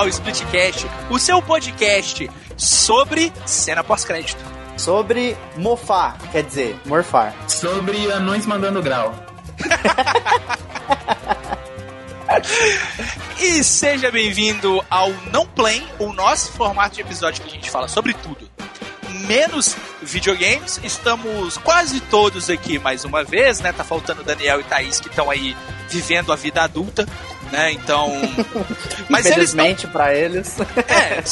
ao Splitcast, o seu podcast sobre cena pós-crédito. Sobre mofar, quer dizer, morfar. Sobre anões mandando grau. E seja bem-vindo ao Não Play, o nosso formato de episódio que a gente fala sobre tudo. Menos videogames, estamos quase todos aqui mais uma vez, né? Tá faltando Daniel e Thaís que estão aí vivendo a vida adulta, né? Então. Mas eles tão- Infelizmente pra eles. É,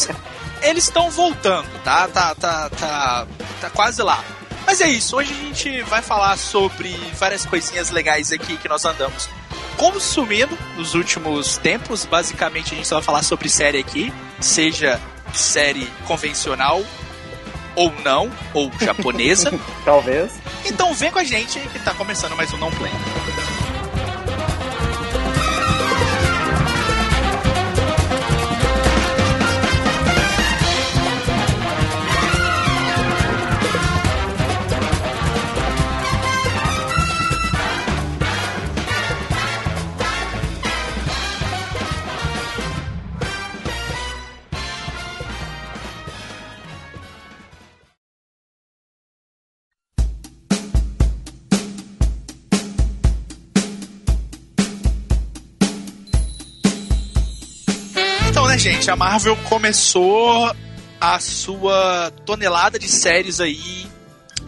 eles estão voltando, tá? Tá, tá, tá, tá quase lá. Mas é isso, hoje a gente vai falar sobre várias coisinhas legais aqui que nós andamos consumindo nos últimos tempos. Basicamente, a gente só vai falar sobre série aqui, seja série convencional ou não, ou japonesa. Talvez. então vem com a gente que tá começando mais um Não Play. Gente, a Marvel começou a sua tonelada de séries aí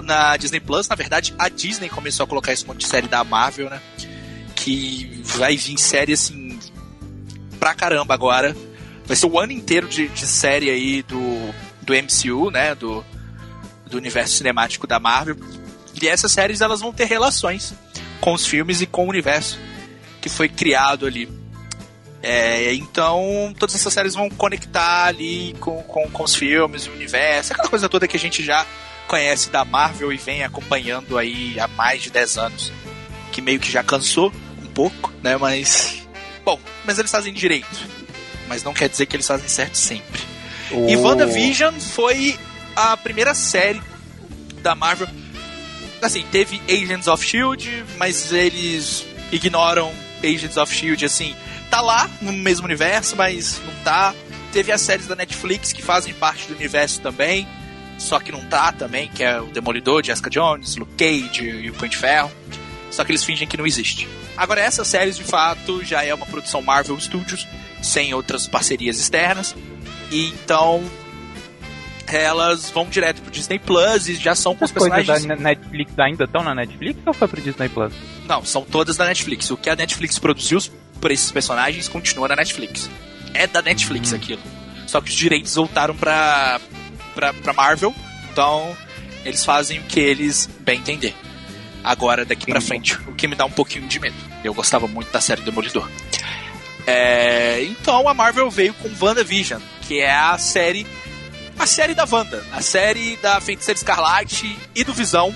na Disney Plus. Na verdade, a Disney começou a colocar esse monte de série da Marvel, né? Que vai vir série assim pra caramba agora. Vai ser o ano inteiro de, de série aí do, do MCU, né? Do, do universo cinemático da Marvel. E essas séries elas vão ter relações com os filmes e com o universo que foi criado ali. É, então, todas essas séries vão conectar ali com, com, com os filmes, o universo, aquela coisa toda que a gente já conhece da Marvel e vem acompanhando aí há mais de 10 anos. Que meio que já cansou um pouco, né? Mas. Bom, mas eles fazem direito. Mas não quer dizer que eles fazem certo sempre. E O- WandaVision foi a primeira série da Marvel. Assim, teve Agents of Shield, mas eles ignoram Agents of Shield, assim. Tá lá no mesmo universo, mas não tá. Teve as séries da Netflix que fazem parte do universo também, só que não tá também, que é o Demolidor, Jessica Jones, Luke Cage e o Punho de Ferro. Só que eles fingem que não existe. Agora, essas séries, de fato, já é uma produção Marvel Studios, sem outras parcerias externas. E então, elas vão direto pro Disney Plus e já são com os As coisas da personagens. Ne- Netflix ainda estão na Netflix ou foi pro Disney Plus? Não, são todas da Netflix. O que a Netflix produziu por esses personagens continua na Netflix. É da Netflix aquilo. Só que os direitos voltaram pra, pra, pra Marvel, então eles fazem o que eles bem entender. Agora, daqui pra frente, o que me dá um pouquinho de medo. Eu gostava muito da série Demolidor. É, então a Marvel veio com WandaVision, que é a série. A série da Wanda, a série da Feiticeira Escarlate e do Visão,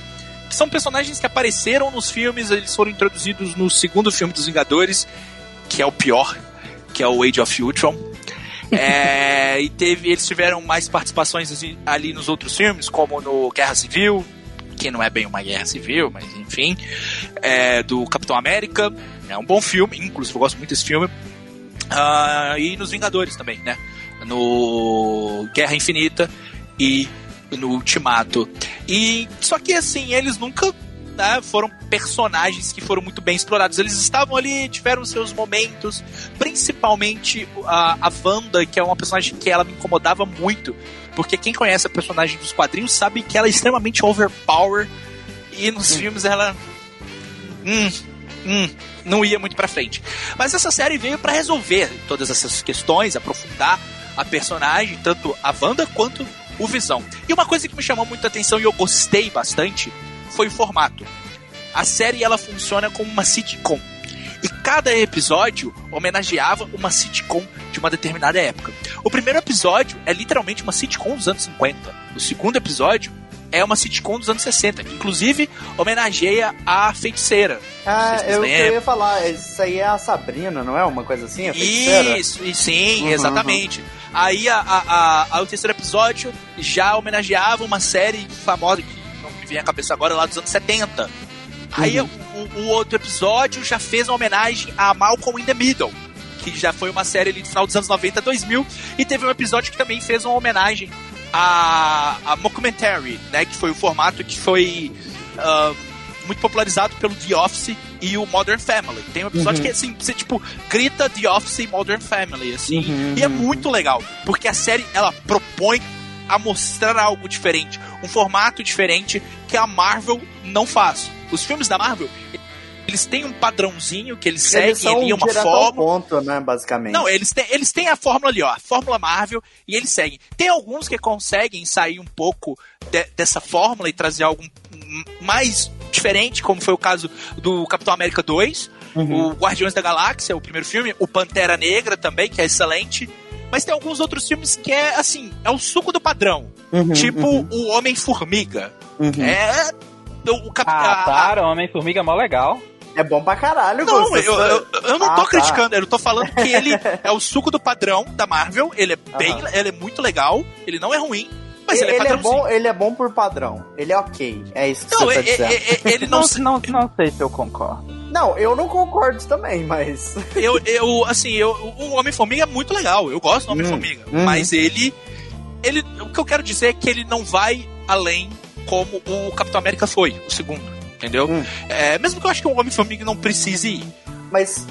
que são personagens que apareceram nos filmes, eles foram introduzidos no segundo filme dos Vingadores, que é o pior, que é o Age of Ultron. É, e teve, eles tiveram mais participações assim, ali nos outros filmes, como no Guerra Civil, que não é bem uma guerra civil, mas enfim, é, do Capitão América. É um bom filme, inclusive eu gosto muito desse filme. Ah, e nos Vingadores também, né? No Guerra Infinita e no Ultimato. E só que assim, eles nunca né, foram personagens que foram muito bem explorados. Eles estavam ali, tiveram seus momentos, principalmente a, a Wanda, que é uma personagem que ela me incomodava muito, porque quem conhece a personagem dos quadrinhos sabe que ela é extremamente overpower e nos filmes ela hum, hum, não ia muito pra frente. Mas essa série veio pra resolver todas essas questões, aprofundar a personagem, tanto a Wanda quanto o Visão. E uma coisa que me chamou muita atenção e eu gostei bastante foi o formato. A série ela funciona como uma sitcom. E cada episódio homenageava uma sitcom de uma determinada época. O primeiro episódio é literalmente uma sitcom dos anos 50. O segundo episódio é uma sitcom dos anos 60. Inclusive, homenageia a feiticeira. Ah, Vocês eu, eu ia falar, isso aí é a Sabrina, não é? Uma coisa assim? A feiticeira? Isso, e sim, Uhum, exatamente. Aí a, a, a- o terceiro episódio já homenageava uma série famosa que me vem à cabeça agora, lá dos anos 70. Aí o, o outro episódio já fez uma homenagem a Malcolm in the Middle, que já foi uma série ali do final dos anos 90 2000, e teve um episódio que também fez uma homenagem a, a Mockumentary, né, que foi o formato que foi ah, muito popularizado pelo The Office e o Modern Family. Tem um episódio que assim, você tipo grita The Office e Modern Family assim, Uhum, e é muito legal, porque a série ela propõe a mostrar algo diferente, um formato diferente que a Marvel não faz. Os filmes da Marvel, eles têm um padrãozinho que eles seguem são ali, uma fórmula. ponto, né, basicamente. Não, eles têm, eles têm a fórmula ali, ó, a fórmula Marvel, e eles seguem. Tem alguns que conseguem sair um pouco de- dessa fórmula e trazer algo mais diferente, como foi o caso do Capitão América 2, Uhum. o Guardiões da Galáxia, o primeiro filme, o Pantera Negra também, que é excelente. Mas tem alguns outros filmes que é assim, é o suco do padrão. Uhum, tipo uhum, o Homem-Formiga. uhum. É. O, o cap- Ah, para, Homem-Formiga é mó legal. É bom pra caralho, Não, Gusto. eu, eu, eu não Ah, tô tá. criticando, eu tô falando que ele é o suco do padrão da Marvel, ele é bem, ele é muito legal, ele não é ruim, mas ele, ele, é é bom, ele é bom por padrão. Ele é ok. É isso que Não, você é- tá dizendo. é- é- ele não, Não, não, não sei se eu concordo. Não, eu não concordo também, mas. eu, eu, assim, eu, o Homem-Formiga é muito legal, eu gosto do Hum, Homem-Formiga, uhum. mas ele, ele, o que eu quero dizer é que ele não vai além como o Capitão América foi, o segundo, entendeu? Hum. É, mesmo que eu acho que o Homem-Formiga não precise ir. Mas,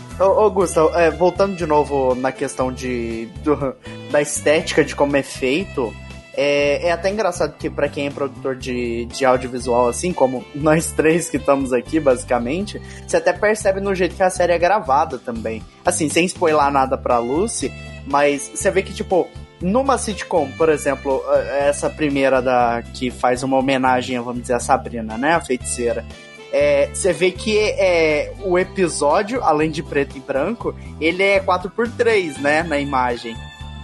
Gustavo, é, voltando de novo na questão de, do- da estética de como é feito, é, é até engraçado que pra quem é produtor de, de audiovisual, assim como nós três que estamos aqui, basicamente, você até percebe no jeito que a série é gravada também. Assim, sem spoiler nada pra Lucy, mas você vê que, tipo, numa sitcom, por exemplo, essa primeira da que faz uma homenagem, vamos dizer, a Sabrina, né, a feiticeira. É, você vê que é, o episódio, além de preto e branco, ele é 4x3, né, na imagem.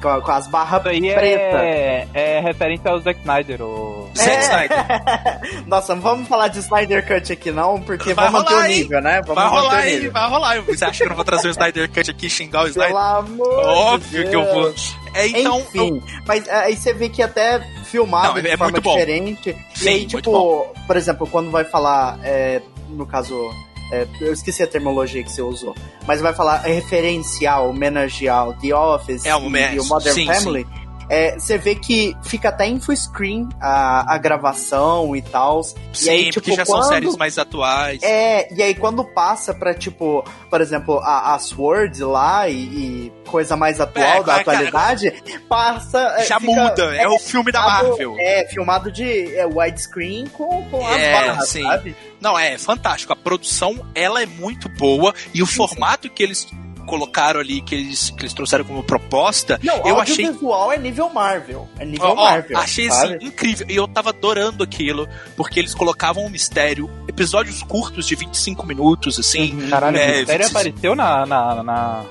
Com, com as barras pretas. é, é referência ao Zack Snyder. O... Zack É. Snyder. Nossa, não vamos falar de Snyder Cut aqui não, porque Vai vamos manter o nível, né? Vamos Vai rolar aí, vai rolar. Você acha que eu não vou trazer o Snyder Cut aqui e xingar o Snyder? Pelo amor Óbvio de que eu vou. Deus. É, então, eu- Enfim, mas é, aí você vê que até filmado Não, é- de é forma muito bom. diferente. Sim, e aí, tipo, por exemplo, quando vai falar, é, no caso, é, eu esqueci a terminologia que você usou, mas vai falar referencial, homenagear o The Office É, e, e o Modern sim, Family. É, você vê que fica até em full screen a, a gravação e tal. sim, e aí, porque tipo, já são quando- séries mais atuais. É, e aí quando passa pra, tipo, por exemplo, a, a Sword lá e, e coisa mais atual É, da cara, atualidade, passa. é, já fica- muda, é, o filme da Marvel. É, filmado de é, widescreen com, com as É, barras, sim. sabe? Não, é fantástico. A produção, ela é muito boa e o formato que eles colocaram ali, que eles, que eles trouxeram como proposta, Não, eu achei audiovisual é nível Marvel. É nível Ó, ó, Marvel. achei sabe? assim incrível. E eu tava adorando aquilo, porque eles colocavam um mistério, episódios curtos de 25 minutos, assim. Uhum. Caralho, É, o mistério 26. apareceu na, na, na,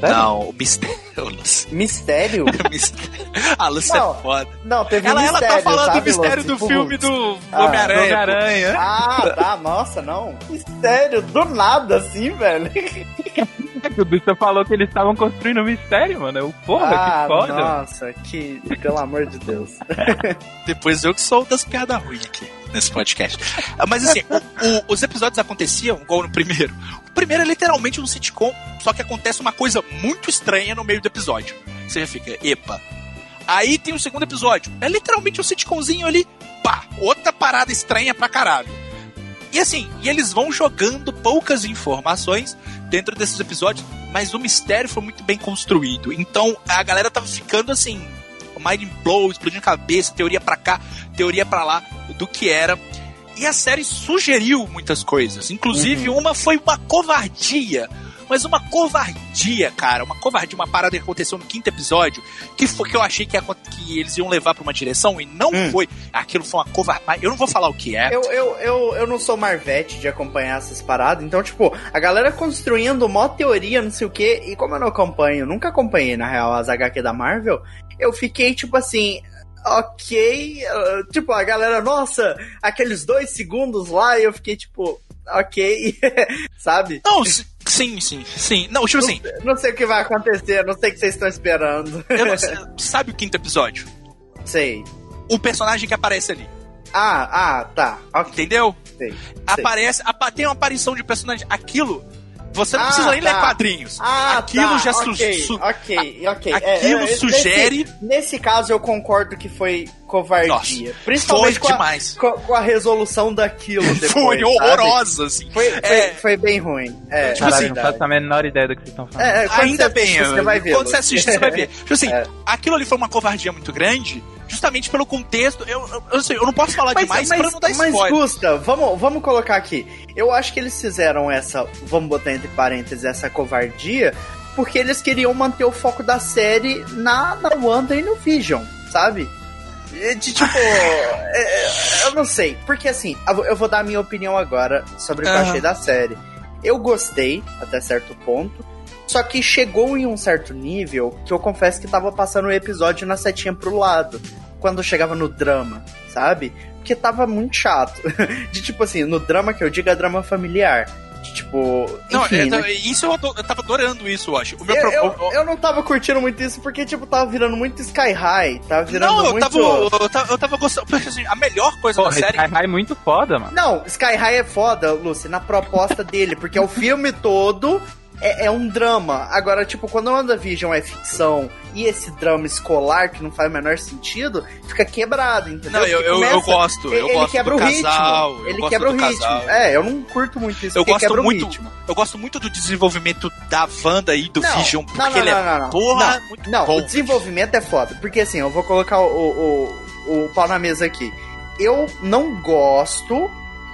série? Não, o mistério. o Mistério? o mistério. A Lucy é Não, foda. Não, teve Ela, ela mistério, tá falando sabe, do mistério Lúcio? do Tipo, filme do Ah, Homem-Aranha. Homem-Aranha. Ah, tá, nossa, não. Mistério, do nada, assim, velho. O Dusta falou que eles estavam construindo um mistério, mano. Eu, porra, ah, que foda. nossa, que. Pelo amor de Deus. Depois eu que sou das piadas ruins aqui nesse podcast. Ah, Mas assim, o- o- os episódios aconteciam igual no primeiro. O primeiro é literalmente um sitcom, só que acontece uma coisa muito estranha no meio do episódio. Você já fica, epa. Aí tem o segundo episódio. É literalmente um sitcomzinho ali, pá, outra parada estranha pra caralho. E assim, e eles vão jogando poucas informações dentro desses episódios, mas o mistério foi muito bem construído. Então a galera tava ficando assim, mind blow, explodindo cabeça, teoria pra cá, teoria pra lá, do que era. E a série sugeriu muitas coisas. Inclusive, uma foi uma covardia. Mas uma covardia, cara. Uma covardia, uma parada que aconteceu no quinto episódio, que foi que eu achei que, ia- que eles iam levar pra uma direção e não Hum. foi. Aquilo foi uma covardia. Eu não vou falar o que é. Eu, eu, eu, eu não sou Marvete de acompanhar essas paradas, então, tipo, a galera construindo mó teoria, não sei o quê, e como eu não acompanho, nunca acompanhei, na real, as HQ da Marvel, eu fiquei, tipo assim, ok, ah, tipo, a galera, nossa, aqueles dois segundos lá, e eu fiquei, tipo, ok, sabe? Não, si- sim, sim, sim. Não, tipo assim, Não sei o que vai acontecer, não sei o que vocês estão esperando. não sei- sabe o quinto episódio? sei. O personagem que aparece ali. Ah, ah, tá, ok. Entendeu? sei, sei. aparece, apa- tem uma aparição de personagem. Aquilo, você não Ah, precisa nem tá. ler quadrinhos. Ah, Aquilo tá, já su- ok, su- ok, ok. Aquilo nesse- sugere- Nesse, caso, eu concordo que foi covardia. Nossa, Principalmente foi com a, demais. com, com a resolução daquilo depois, Foi sabe? horrorosa, assim. Foi, foi, É. foi bem ruim. É, Tipo na assim, Não verdade. faço a menor ideia do que vocês estão falando. É, é, Ainda você bem, assiste, você vai ver. quando você assiste, você vai ver. Tipo assim, É. aquilo ali foi uma covardia muito grande, justamente pelo contexto. Eu, eu, eu, sei, eu não posso falar demais pra não dar mas spoiler. Gusta, vamos, vamos colocar aqui. Eu acho que eles fizeram essa, vamos botar entre parênteses, essa covardia, porque eles queriam manter o foco da série na, na Wanda e no Vision, sabe? De tipo, é, é, eu não sei, porque assim, eu vou- dar a minha opinião agora sobre o que eu achei da série. Eu gostei até certo ponto, só que chegou em um certo nível que eu confesso que tava passando o episódio na setinha pro lado. Quando chegava no drama, sabe? Porque tava muito chato. De tipo assim, no drama que eu digo é drama familiar. De tipo. Não, enfim, é, né? isso eu, ado- eu tava adorando isso, eu acho. O meu eu, pro- eu, eu não tava curtindo muito isso porque, tipo, tava virando muito Sky High. Tava virando Não, eu muito. tava, eu tava, eu tava gostando. Assim, a melhor coisa Porra, da série. Sky High é muito foda, mano. Não, Sky High é foda, Lucy, na proposta dele, porque o filme todo é, é um drama. Agora, tipo, quando WandaVision é ficção e esse drama escolar, que não faz o menor sentido, fica quebrado, entendeu? Não, eu, eu, eu começa- gosto. Eu ele gosto quebra o ritmo. casal. eu ele quebra o ritmo. casal. É, eu não curto muito isso, Eu gosto muito. ritmo. Eu gosto muito do desenvolvimento da Wanda e do Não, Vision, porque não, não, ele é porra, Não, muito Não, bom. o desenvolvimento é foda. Porque assim, eu vou colocar o, o, o, pau na mesa aqui. Eu não gosto,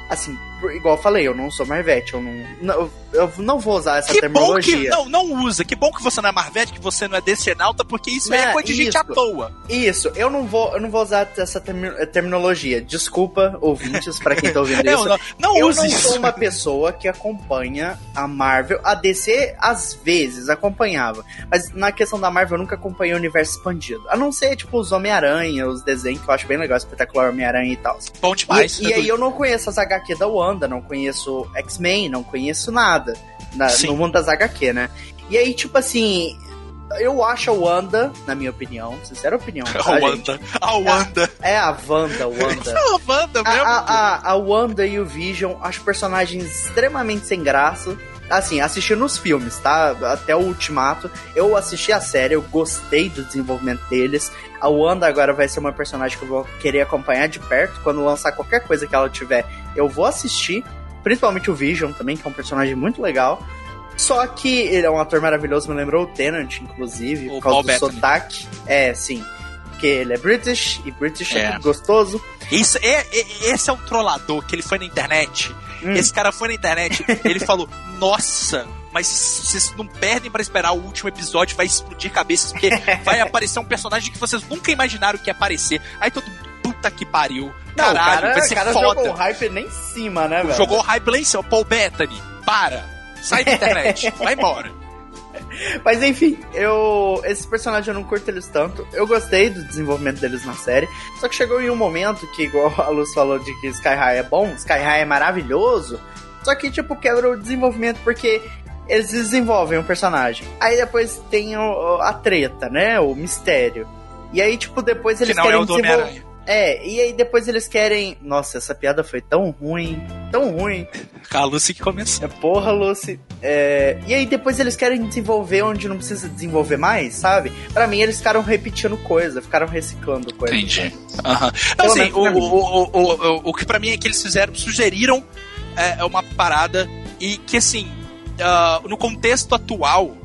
assim, igual eu falei, eu não sou Marvete, eu não, não. Eu não vou usar essa Que bom terminologia. que. Não, não usa. Que bom que você não é Marvete, que você não é decenalta, porque isso é Né, coisa de gente isso. à toa. Isso, eu não vou, eu não vou usar essa termi- terminologia. Desculpa, ouvintes, pra quem tá ouvindo isso. não, não eu não isso. sou uma pessoa que acompanha a Marvel. A DC, às vezes, acompanhava. Mas na questão da Marvel, eu nunca acompanhei o universo expandido. A não ser, tipo, os Homem-Aranha, os desenhos, que eu acho bem legal, espetacular Homem-Aranha e tal. Bom demais. E, e aí eu não conheço as HQ da Wanda, não conheço X-Men, não conheço nada na- Sim. no mundo das HQ, né? E aí, tipo assim, eu acho a Wanda, na minha opinião, sincera opinião, A tá, gente? Wanda. A Wanda. É a Wanda, Wanda. A Wanda A, mesmo. a, a, a Wanda e o Vision, acho personagens extremamente sem graça. Assim, assisti nos filmes, tá? Até o Ultimato. Eu assisti a série, eu gostei do desenvolvimento deles. A Wanda agora vai ser uma personagem que eu vou querer acompanhar de perto. Quando lançar qualquer coisa que ela tiver, eu vou assistir. Principalmente o Vision também, que é um personagem muito legal. Só que ele é um ator maravilhoso, me lembrou o Tennant, inclusive, O por causa Paul do Bettany. sotaque. É, sim. Porque ele é British, e British é, É. gostoso. Isso, é, é- esse é um trollador que ele foi na internet. Hum. Esse cara foi na internet, ele falou: Nossa, mas vocês não perdem pra esperar o último episódio, vai explodir cabeças, porque vai aparecer um personagem que vocês nunca imaginaram que ia aparecer. Aí todo mundo, puta que pariu. Não, Caralho, o cara, vai ser o cara foda. jogou o hype nem em cima, né, velho? Jogou o hype lá em cima, Paul Bettany. Para. Sai da internet. vai embora. Mas enfim, eu. Esses personagens eu não curto eles tanto. Eu gostei do desenvolvimento deles na série. Só que chegou em um momento que, igual a Luz falou de que Sky High é bom, Sky High é maravilhoso. Só que, tipo, quebra o desenvolvimento porque eles desenvolvem um personagem. Aí depois tem o- a treta, né? O mistério. E aí, tipo, depois Que eles não é querem o do desenvolver. É, e aí depois eles querem. Nossa, essa piada foi tão ruim, tão ruim. A Lucy que começou. É porra, Lucy. É, E aí depois eles querem desenvolver onde não precisa desenvolver mais, sabe? Pra mim eles ficaram repetindo coisa, ficaram reciclando coisa. Entendi. Aham. Então, Pelo assim, o, o, o, o, que pra mim é que eles fizeram, sugeriram é, é uma parada e que, assim, ah, no contexto atual,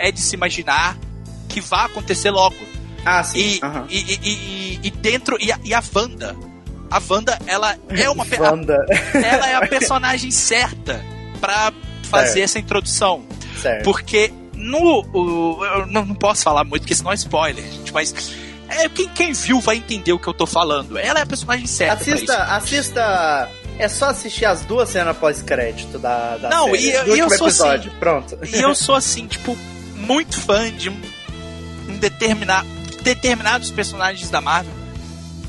é de se imaginar que vai acontecer logo. Ah, sim. E, aham. e, e, e, e dentro. E a, e a Wanda. A Wanda, ela é uma. Wanda. ela é a personagem certa pra fazer Certo. essa introdução. certo. Porque no. o- eu não, não posso falar muito, porque senão é spoiler, gente, mas. É, quem, quem viu vai entender o que eu tô falando. Ela é a personagem certa. pra Assista, assista. É só assistir as duas cenas pós-crédito da, da Não, série, e e eu último sou episódio. Pronto. isso. E eu sou, assim, tipo, muito fã de um, um determina- determinados personagens da Marvel.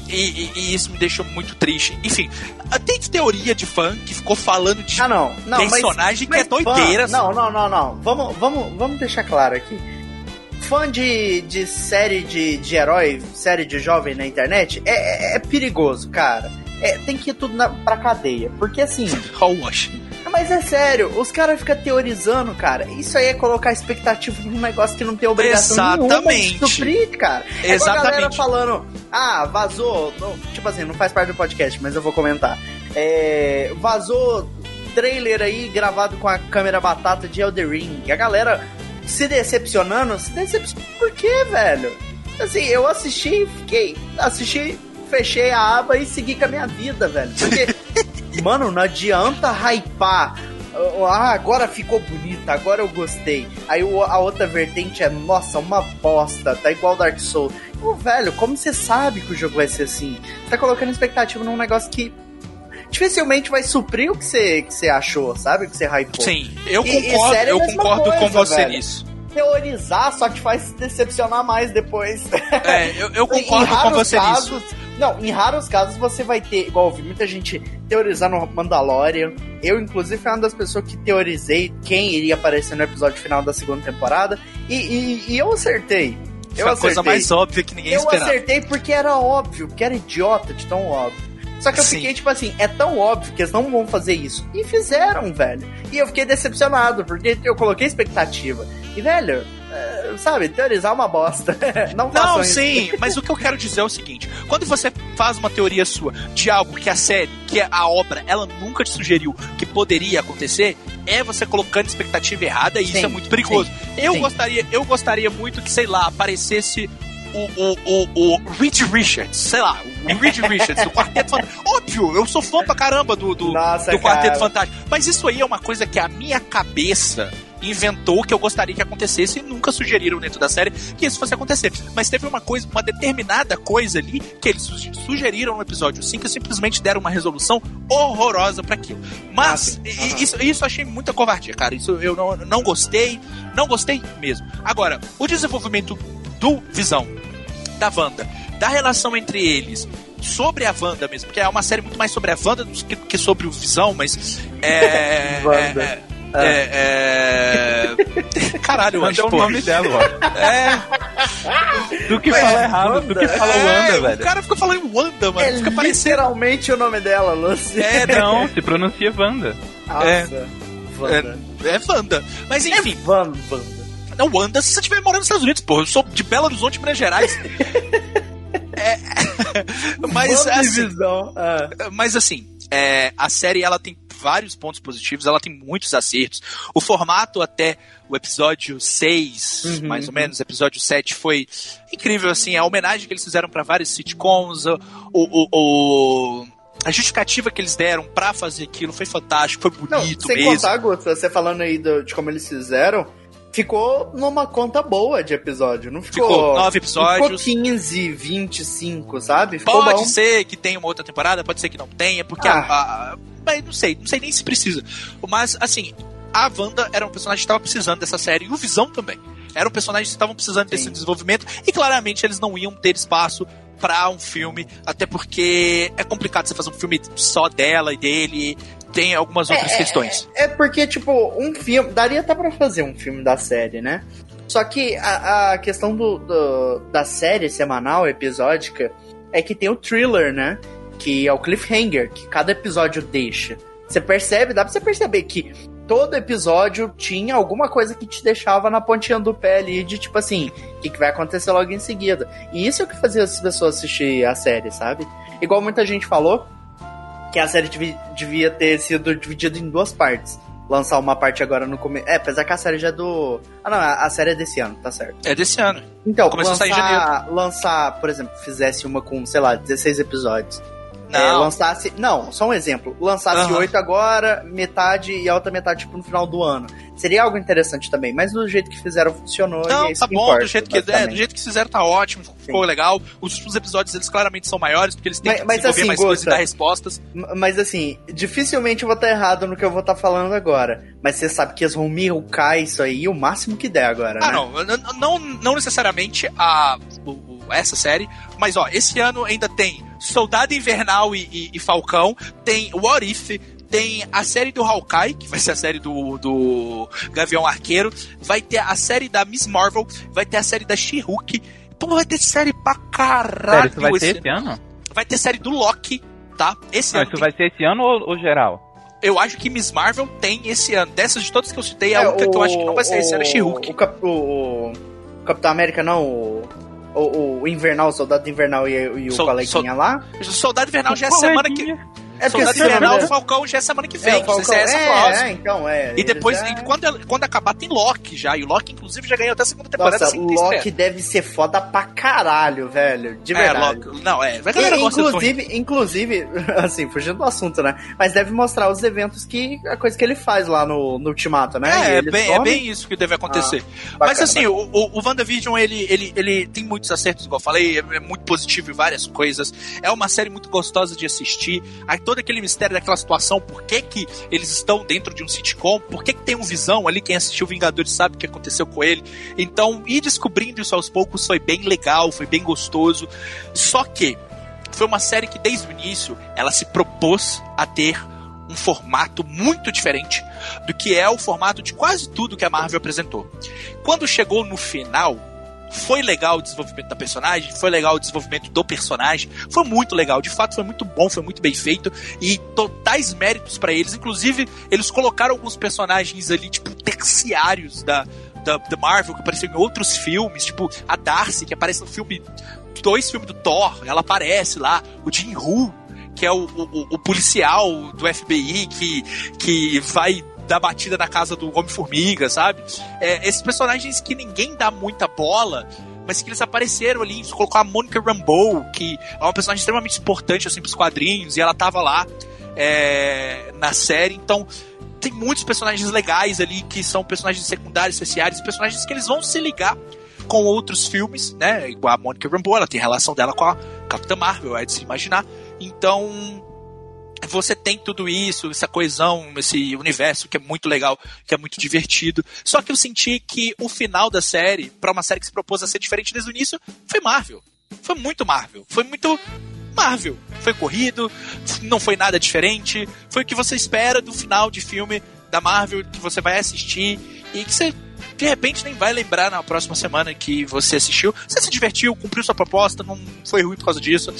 E, e- e isso me deixou muito triste. Enfim, tem teoria de fã que ficou falando de Ah, não. não mas- personagem que é mas fã- doideira. assim. Não, não, não, não. Vamos, vamos, vamos deixar claro aqui. Fã de, de série de, de herói, série de jovem na internet, é, é- é perigoso, cara. é, tem que ir tudo na, pra cadeia. Porque assim. Hogwash. Mas é sério, os caras ficam teorizando, cara. Isso aí é colocar expectativa num negócio que não tem obrigação nenhuma Exatamente. de suprir, cara. É igual a galera Exatamente. falando, ah, vazou. não- tipo assim, não faz parte do podcast, mas eu vou comentar. É, vazou trailer aí gravado com a câmera batata de Elder Ring. E a galera se decepcionando. Se decepcionando por quê, velho? Assim, eu assisti, fiquei. Assisti, fechei a aba e segui com a minha vida, velho. Porque. Mano, não adianta hypar. Ah, agora ficou bonita, agora eu gostei. Aí a outra vertente é, nossa, uma bosta, tá igual Dark Souls. Ô, velho, como você sabe que o jogo vai ser assim? Você tá colocando expectativa num negócio que dificilmente vai suprir o que você, que você achou, sabe? O que você hypou. Sim, eu E- e concordo, é a eu mesma concordo com coisa, você velho. nisso. Teorizar só te faz decepcionar mais depois. É, eu, eu concordo com você nisso. Não, em raros casos você vai ter, igual eu vi muita gente teorizando Mandalorian. Eu, inclusive, fui uma das pessoas que teorizei quem iria aparecer no episódio final da segunda temporada. E, e- e eu acertei. Foi Eu a coisa mais óbvia que ninguém Eu esperava. acertei porque era óbvio, porque era idiota de tão óbvio. Só que eu Sim. fiquei tipo assim, é tão óbvio que eles não vão fazer isso. E fizeram, velho. E eu fiquei decepcionado, porque eu coloquei expectativa. E, velho, é, sabe, teorizar é uma bosta. não Não, isso. sim, mas o que eu quero dizer é o seguinte: quando você faz uma teoria sua de algo que a série, que a obra, ela nunca te sugeriu que poderia acontecer, é você colocando expectativa errada e isso Sim, é muito perigoso. Eu sim. gostaria, eu gostaria muito que, sei lá, aparecesse o, o, o, o Reed Richards, sei lá, o Reed Richards, do Quarteto Fantástico. Óbvio, eu sou fã pra caramba do, do, Nossa, do Quarteto cara. Fantástico. Mas isso aí é uma coisa que a minha cabeça inventou que eu gostaria que acontecesse e nunca sugeriram dentro da série que isso fosse acontecer. Mas teve uma coisa, uma determinada coisa ali que eles su- sugeriram no episódio 5 e simplesmente deram uma resolução horrorosa pra aquilo. Mas Ah, Aham. isso, isso eu achei muita covardia, cara. Isso eu não, não gostei, não gostei mesmo. Agora, o desenvolvimento do Visão, da Wanda, da relação entre eles, sobre a Wanda mesmo, porque é uma série muito mais sobre a Wanda do que, que sobre o Visão, mas é. Wanda. é, é, é... Caralho, Wanda acho é o nome dela, ó. É, Tu que Mas fala errado, tu que Wanda? fala é, Wanda, O velho. cara fica falando Wanda, mano. É fica parecendo. literalmente o nome dela, Lucy. É, não, Não, se pronuncia Wanda. Nossa. Wanda. é Wanda. Mas enfim, É Wanda. não, Wanda se você estiver morando nos Estados Unidos, pô. Eu sou de Belo Horizonte, Minas Gerais. É, mas, Wanda assim. Ah. mas assim, é, a série ela tem vários pontos positivos, ela tem muitos acertos. O formato até o episódio 6, Uhum, mais ou uhum. menos, episódio 7 foi incrível, assim, a homenagem que eles fizeram para vários sitcoms, o, o, o- a justificativa que eles deram pra fazer aquilo foi fantástico, foi Não, bonito sem mesmo. contar, Guto, você falando aí do- de como eles fizeram, ficou numa conta boa de episódio. Não ficou. Ficou nove Ficou episódios. 15, 25, sabe? Ficou Pode bom. ser que tenha uma outra temporada, pode ser que não tenha, porque Ah. a, a- mas não sei, não sei nem se precisa. Mas, assim, a Wanda era um personagem que estava precisando dessa série, e o Visão também. Eram personagens que estavam precisando desse Sim. desenvolvimento, e claramente eles não iam ter espaço pra um filme, até porque é complicado você fazer um filme só dela e dele, tem algumas outras questões. É porque, tipo, um filme. Daria até pra fazer um filme da série, né? Só que a, a questão do, do- da série semanal, episódica, é que tem o thriller, né? Que é o cliffhanger, que cada episódio deixa. Você percebe, dá pra você perceber que todo episódio tinha alguma coisa que te deixava na pontinha do pé ali, de tipo assim, o que, que vai acontecer logo em seguida. E isso é o que fazia as pessoas assistir a série, sabe? Igual muita gente falou, que a série devi- devia ter sido dividida em duas partes. Lançar uma parte agora no começo. É, apesar que a série já é do. Ah, não, a série é desse ano, tá certo. É desse ano. Então, Começou a sair em lançar, lançar, por exemplo, fizesse uma com, sei lá, 16 episódios. É, Não. lançasse. Não, só um exemplo. Lançasse oito agora, metade e a outra metade, tipo, no final do ano. Seria algo interessante também, mas do jeito que fizeram funcionou. e é Não, isso tá que bom, importa, do jeito que, é, do jeito que fizeram tá ótimo, ficou legal. Os, os episódios eles claramente são maiores, porque eles têm Mas- que desenvolver assim, mais coisas e dar respostas. Mas assim, dificilmente eu vou estar errado no que eu vou estar falando agora. Mas você sabe que eles vão mirrucar isso aí o máximo que der agora, Ah, né? não, não, não necessariamente a, o- essa série, mas ó, esse ano ainda tem Soldado Invernal e, e- e Falcão, tem What If, tem a série do Hawkeye, que vai ser a série do, do Gavião Arqueiro, vai ter a série da Miss Marvel, vai ter a série da She-Hulk. Pô, vai ter série pra caralho. Sério, vai esse ter esse ano? vai ter série do Loki. tá? Esse Não, ano. isso tem- vai ser esse ano ou, ou geral? Eu acho que Miss Marvel tem esse ano. Dessas de todas que eu citei, a única que eu acho que não vai ser esse ano é o, She-Hulk. o, Cap- o- o Capitão América, não, o, o, o Invernal, o Soldado Invernal e, e o Sol- coleguinha lá. Soldado Invernal já é semana que. É porque Soldado Invernal e Falcão já é semana que É, vem. o sei se é essa Falcão- próxima. é, então, é. E depois, já- e quando, quando acabar, tem Loki já. E o Loki, inclusive, já ganhou até a segunda temporada Nossa, o ter Loki deve ser foda pra caralho, velho. De É, verdade. Loki. Não, é. A galera E, gosta inclusive, inclusive, assim, fugindo do assunto, né? Mas deve mostrar os eventos que. a coisa que ele faz lá no, no Ultimato, né? É, é bem, é bem isso que deve acontecer. Bacana, Mas assim, o, o, o WandaVision, ele, ele, ele tem muitos acertos, igual eu falei, é, é muito positivo em várias coisas. É uma série muito gostosa de assistir. Aí todo aquele mistério daquela situação, por que que eles estão dentro de um sitcom, por que que tem um Visão ali, quem assistiu Vingadores sabe o que aconteceu com ele. Então, ir descobrindo isso aos poucos foi bem legal, foi bem gostoso. Só que foi uma série que desde o início, ela se propôs a ter um formato muito diferente do que é o formato de quase tudo que a Marvel apresentou. Quando chegou no final, foi legal o desenvolvimento da personagem, foi legal o desenvolvimento do personagem, foi muito legal, de fato foi muito bom, foi muito bem feito e totais méritos pra eles. Inclusive, eles colocaram alguns personagens ali, tipo, terciários da, da, da Marvel, que apareceram em outros filmes, tipo a Darcy, que aparece no filme, dois filmes do Thor, ela aparece lá, o Jin Woo, que é o, o, o policial do FBI que, que vai dar batida na casa do Homem-Formiga, sabe? É, esses personagens que ninguém dá muita bola, mas que eles apareceram ali, colocou a Monica Rambeau, que é uma personagem extremamente importante assim pros quadrinhos, e ela tava lá é, na série, então tem muitos personagens legais ali que são personagens secundários, terciários, personagens que eles vão se ligar com outros filmes, né? Igual a Monica Rambeau, ela tem relação dela com a Capitã Marvel, é de se imaginar. Então, você tem tudo isso, essa coesão, esse universo que é muito legal, que é muito divertido. Só que eu senti que o final da série, pra uma série que se propôs a ser diferente desde o início, foi Marvel. Foi muito Marvel. Foi muito Marvel. Foi corrido, não foi nada diferente. Foi o que você espera do final de filme da Marvel que você vai assistir e que você de repente nem vai lembrar na próxima semana que você assistiu. Você se divertiu, cumpriu sua proposta, não foi ruim por causa disso.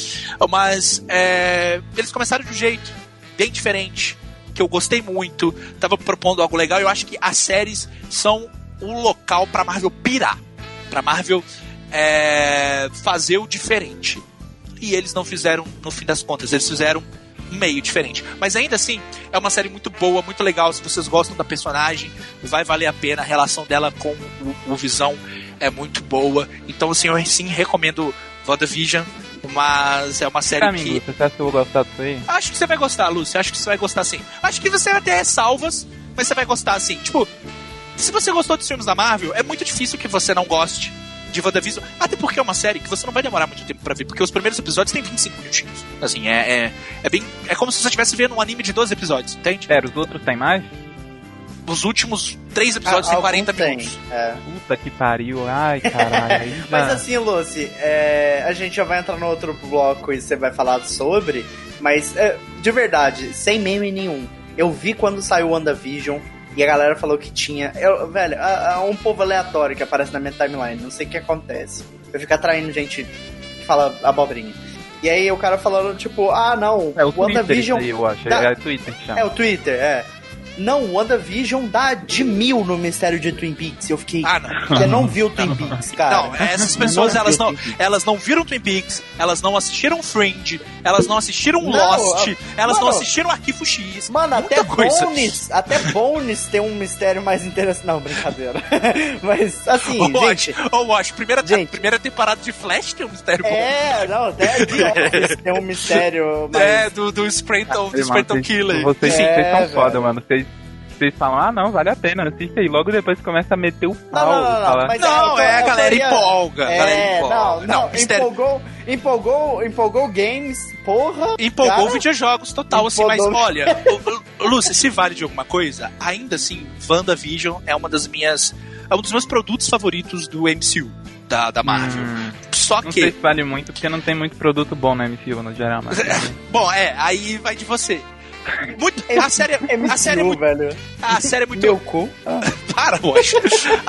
Mas é, eles começaram de um jeito bem diferente, que eu gostei muito, tava propondo algo legal. Eu acho que as séries são o local pra Marvel pirar, pra Marvel é, fazer o diferente. E eles não fizeram, no fim das contas, eles fizeram meio diferente. Mas ainda assim, é uma série muito boa, muito legal. Se vocês gostam da personagem, vai valer a pena. A relação dela com o, o Visão é muito boa. Então, assim, eu sim recomendo WandaVision. Mas é uma série Pra mim, que. Lúcio, você acha que eu vou gostar disso aí? Acho que você vai gostar, Lúcio. Acho que você vai gostar sim. Acho que você vai ter ressalvas, mas você vai gostar assim. Tipo, se você gostou dos filmes da Marvel, é muito difícil que você não goste de WandaVision. Até porque é uma série que você não vai demorar muito tempo pra ver, porque os primeiros episódios têm 25 minutinhos. Assim, é, é, é bem. É como se você estivesse vendo um anime de 12 episódios, entende? Pera, os outros tem mais? Os últimos três episódios Ah, têm alguns 40 tem, minutos. é. Puta que pariu. Ai, caralho. Mas assim, Lucy, é, a gente já vai entrar no outro bloco e você vai falar sobre, mas é, de verdade, sem meme nenhum. Eu vi quando saiu o WandaVision e a galera falou que tinha. Eu, velho, é, é um povo aleatório que aparece na minha timeline, não sei o que acontece. Eu fico atraindo gente que fala abobrinha. E aí o cara falando, tipo, ah não, É o Twitter WandaVision. aí, eu acho. dá- É o Twitter que chama. É o Twitter, é. Não, WandaVision dá de mil no mistério de Twin Peaks. Eu fiquei. Ah, não. Você não viu Twin Peaks, cara. Não, essas pessoas, Não elas não, elas não viram Twin Peaks, elas não assistiram Fringe, elas não assistiram Não, Lost, a- elas não mano, assistiram Arquivo X. Mano, até coisa. Bones, até Bones tem um mistério mais interessante. Não, brincadeira. Mas, assim, Ô, Watch, gente. Watch, primeira, Gente. primeira temporada de Flash tem um mistério bom. É, não, até The Office tem um mistério mais. É, do, do Spranton, do Mano, Spranton vocês- Killer. Vocês, É, vocês são velho. foda, mano. Vocês, vocês falam, ah, não, vale a pena, assiste aí. Logo depois começa a meter o Não, pau. não, não, não, Não, eu- é, a galera empolga. a galera É, empolga. não, não, empolgou, empolgou, empolgou games, porra. Empolgou cara. videojogos total, assim, mas olha, Lúcia, se vale de alguma coisa, ainda assim, WandaVision é uma das minhas. É um dos meus produtos favoritos do MCU, da, da Marvel. Hum, Só não sei que. se vale muito, porque não tem muito produto bom na MCU no geral, mas... Bom, é, aí vai de você. Muito, a série, a série é muito, velho. a série é muito Meu cu. Para, Watch.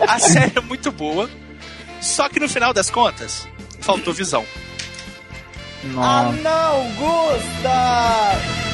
A série é muito boa. Só que no final das contas, faltou visão. Ah, Nossa. não, Gusta!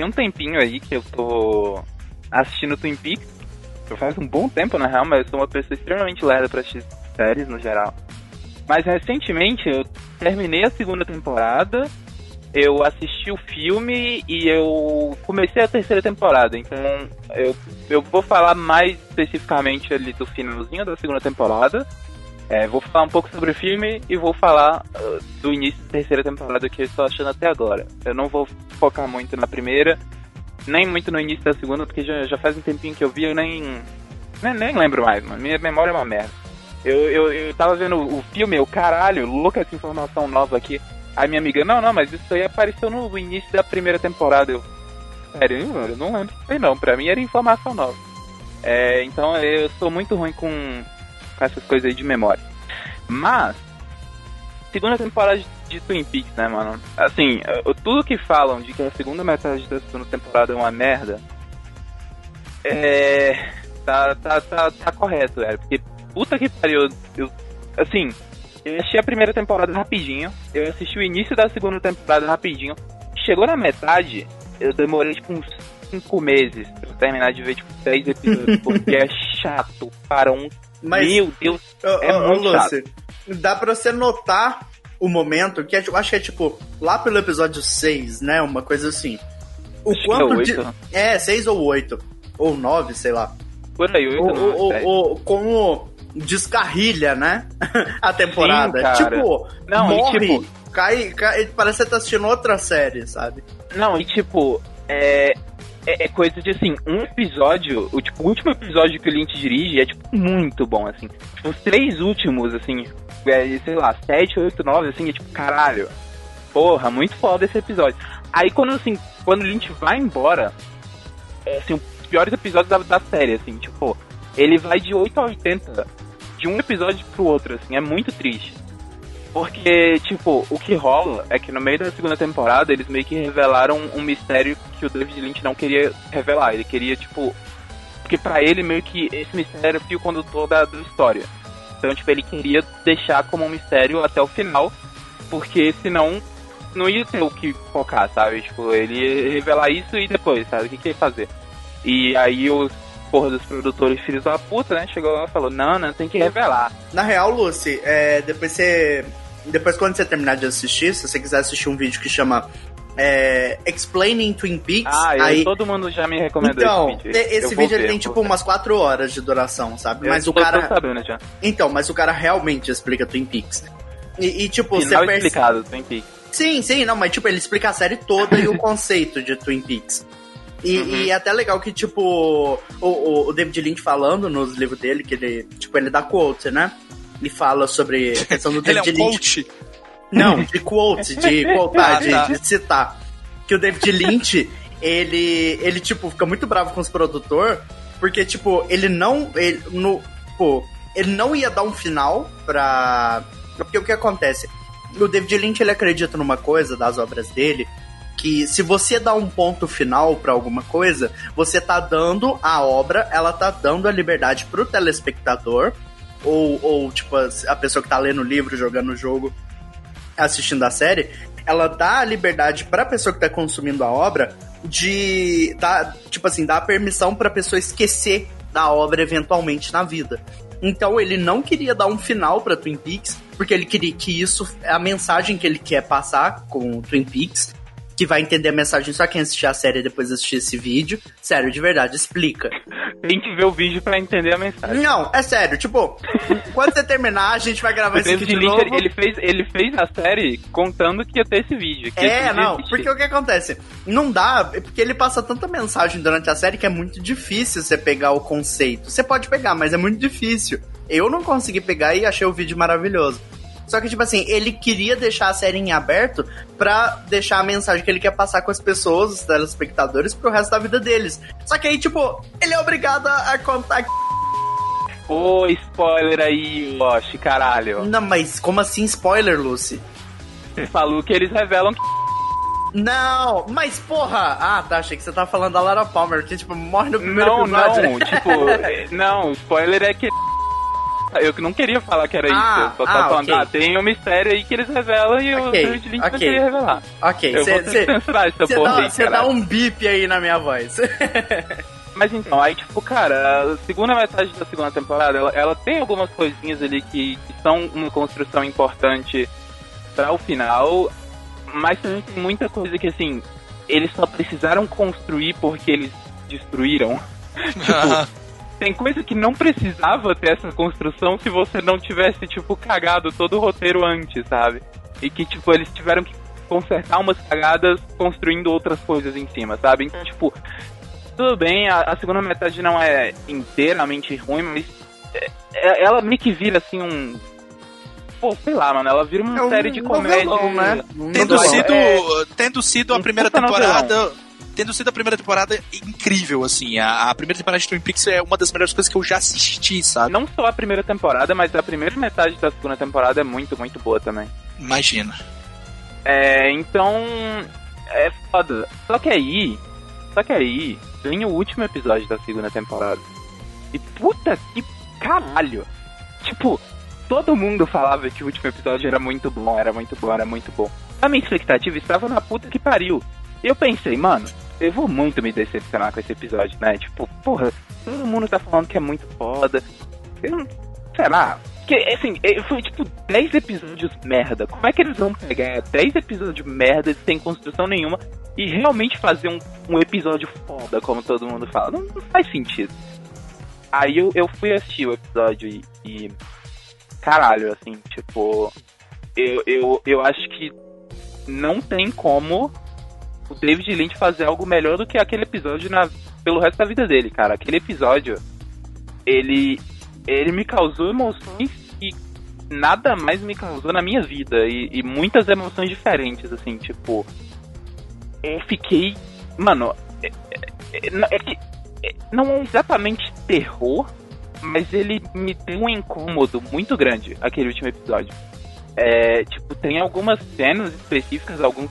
Tem um tempinho aí que eu tô assistindo Twin Peaks. Eu faz um bom tempo, na real, mas eu sou uma pessoa extremamente lerda pra assistir séries no geral. Mas recentemente eu terminei a segunda temporada, eu assisti o filme e eu comecei a terceira temporada. Então eu, eu vou falar mais especificamente ali do finalzinho da segunda temporada. É, vou falar um pouco sobre o filme e vou falar uh, do início da terceira temporada que eu estou achando até agora. Eu não vou focar muito na primeira, nem muito no início da segunda, porque já, já faz um tempinho que eu vi, eu nem, nem, nem lembro mais, mano. Minha memória é uma merda. Eu, eu, eu tava vendo o filme, eu, caralho, louca essa informação nova aqui. Aí minha amiga, não, não, mas isso aí apareceu no início da primeira temporada. Eu, sério, eu não lembro disso aí não. Pra mim era informação nova. É, então eu sou muito ruim com, com essas coisas aí de memória. Mas, segunda temporada de, Twin Peaks, né, mano? Assim, tudo que falam de que a segunda metade da segunda temporada é uma merda, é. Tá, tá, tá, tá correto, velho. Porque puta que pariu, eu, assim, eu assisti a primeira temporada rapidinho, eu assisti o início da segunda temporada rapidinho. Chegou na metade, eu demorei tipo uns 5 meses pra terminar de ver tipo 10 episódios, porque é chato para um. Mas, Meu Deus, é ô, muito Lúcio, dá pra você notar o momento, que é, tipo, acho que é tipo, lá pelo episódio 6, né? Uma coisa assim. O Acho é quanto de. oito. É, 6 ou 8. Ou 9, sei lá. por aí, O, oito não, o, dez. o, o- como descarrilha, né? a temporada. Sim, tipo, Não, e morre, tipo- cai, cai. Parece que você tá assistindo outra série, sabe? Não, e tipo, é, é, é coisa de assim, um episódio, o, tipo, último episódio que o Lynch dirige é tipo muito bom, assim. Tipo, os três últimos, assim, é, sei lá, sete, oito, nove, assim, é tipo, caralho. Porra, muito foda esse episódio. Aí quando assim, quando o Lynch vai embora, é assim, os piores episódios da, da série, assim, tipo, ele vai de 8 a 80 de um episódio pro outro, assim, é muito triste. Porque, tipo, o que rola é que no meio da segunda temporada eles meio que revelaram um mistério que o David Lynch não queria revelar. Ele queria, tipo. Porque pra ele, meio que esse mistério era o fio condutor da, da história. Então, tipo, ele queria deixar como um mistério até o final, porque senão não ia ter o que focar, sabe? Tipo, ele ia revelar isso e depois, sabe? O que, que ia fazer? E aí os porra dos produtores filhos da puta, né? Chegou lá e falou, não, não, tem que revelar. Na real, Lucy, é, depois você. Depois, quando você terminar de assistir, se você quiser assistir um vídeo que chama é, Explaining Twin Peaks, Ah, eu- aí. todo mundo já me recomendou Então, esse vídeo. esse Eu vídeo ver, tem tipo ver. umas 4 horas de duração, sabe? Eu Mas o cara. Sabendo já. Então, mas o cara realmente explica Twin Peaks. E, e, tipo, você Final percebe. explicado, Twin Peaks. Sim, sim, não, mas tipo, ele explica a série toda e o conceito de Twin Peaks. E, Uhum. e é até legal que, tipo, o, o, o David Lynch falando nos livros dele, que ele, tipo, ele dá quote, né? Ele fala sobre a questão do Ele é David um Lynch. coach. Não, de quote, de quotar, Ah, de, tá. de citar. Que o David Lynch, ele, ele, tipo, fica muito bravo com os produtores, porque, tipo, ele não. Ele, no, pô, ele não ia dar um final pra. Porque o que acontece? O David Lynch, ele acredita numa coisa das obras dele, que se você dá um ponto final pra alguma coisa, você tá dando a obra, ela tá dando a liberdade pro telespectador, ou, ou tipo, a pessoa que tá lendo o livro, jogando o jogo, assistindo a série, ela dá a liberdade pra pessoa que tá consumindo a obra de dar, tipo assim, dar a permissão pra pessoa esquecer da obra eventualmente na vida. Então ele não queria dar um final pra Twin Peaks, porque ele queria que isso é a mensagem que ele quer passar com Twin Peaks, que vai entender a mensagem só quem assistir a série e depois assistir esse vídeo. Sério, de verdade, explica. Tem que ver o vídeo pra entender a mensagem. Não, é sério, tipo, quando você terminar, a gente vai gravar esse David de novo. ele fez, ele fez a série contando que ia ter esse vídeo. Esse É, vídeo não, porque o que acontece? Não dá, porque ele passa tanta mensagem durante a série que é muito difícil você pegar o conceito. Você pode pegar, mas é muito difícil. Eu não consegui pegar e achei o vídeo maravilhoso. Só que, tipo assim, ele queria deixar a série em aberto pra deixar a mensagem que ele quer passar com as pessoas, os telespectadores, pro resto da vida deles. Só que aí, tipo, ele é obrigado a contar. Ô, spoiler aí, Lost, caralho. Não, mas como assim spoiler, Lucy? Você falou que eles revelam que Não, mas porra! Ah, tá, achei que você tava falando da Lara Palmer, que tipo, morre no primeiro Não, episódio. não, tipo, é, não, spoiler é que Eu não queria falar que era Ah, isso. Eu só tava ah, falando, ok. ah, tem um mistério aí que eles revelam e o David Lynch não queria revelar. Ok, Eu vou você censurar essa porra aí, dá, caralho. um bip aí na minha voz. Mas então, aí tipo, cara, a segunda metade da segunda temporada, ela, ela tem algumas coisinhas ali que, que são uma construção importante para o final, mas também tem muita coisa que assim, eles só precisaram construir porque eles destruíram. Ah, Tem coisa que não precisava ter essa construção se você não tivesse, tipo, cagado todo o roteiro antes, sabe? E que, tipo, eles tiveram que consertar umas cagadas construindo outras coisas em cima, sabe? Então, tipo, tudo bem, a, a segunda metade não é inteiramente ruim, mas é- é- ela meio que vira, assim, um... Pô, sei lá, mano, ela vira uma É um série de comédia... novelão, né? Um tendo novelão. sido, É. tendo sido a Um primeira puta novelão. Tendo sido a primeira temporada incrível assim. A, a primeira temporada de Twin Peaks é uma das melhores coisas que eu já assisti, sabe? Não só a primeira temporada, mas a primeira metade da segunda temporada é muito, muito boa também. Imagina. É, então. É foda. Só que aí. Só que aí. Vem o último episódio da segunda temporada. E puta que caralho! Tipo, todo mundo falava que o último episódio era muito bom, era muito bom, era muito bom. A minha expectativa estava na puta que pariu. E eu pensei, mano, eu vou muito me decepcionar com esse episódio, né? Tipo, porra, todo mundo tá falando que é muito foda. Eu não. Sei lá. Porque, assim, eh, foi tipo 10 episódios merda. Como é que eles vão pegar 10 episódios merda sem construção nenhuma e realmente fazer um, um episódio foda, como todo mundo fala? Não, não faz sentido. Aí eu, eu fui assistir o episódio e, e. Caralho, assim, tipo. Eu, eu, eu acho que não tem como o David Lynch fazer algo melhor do que aquele episódio na, pelo resto da vida dele, cara. Aquele episódio, ele, ele me causou emoções que nada mais me causou na minha vida. E, e muitas emoções diferentes, assim, tipo. Eu fiquei. Mano, é, é- é- é que. é- não é exatamente terror, mas ele me deu um incômodo muito grande, aquele último episódio. É, tipo, tem algumas cenas específicas, alguns,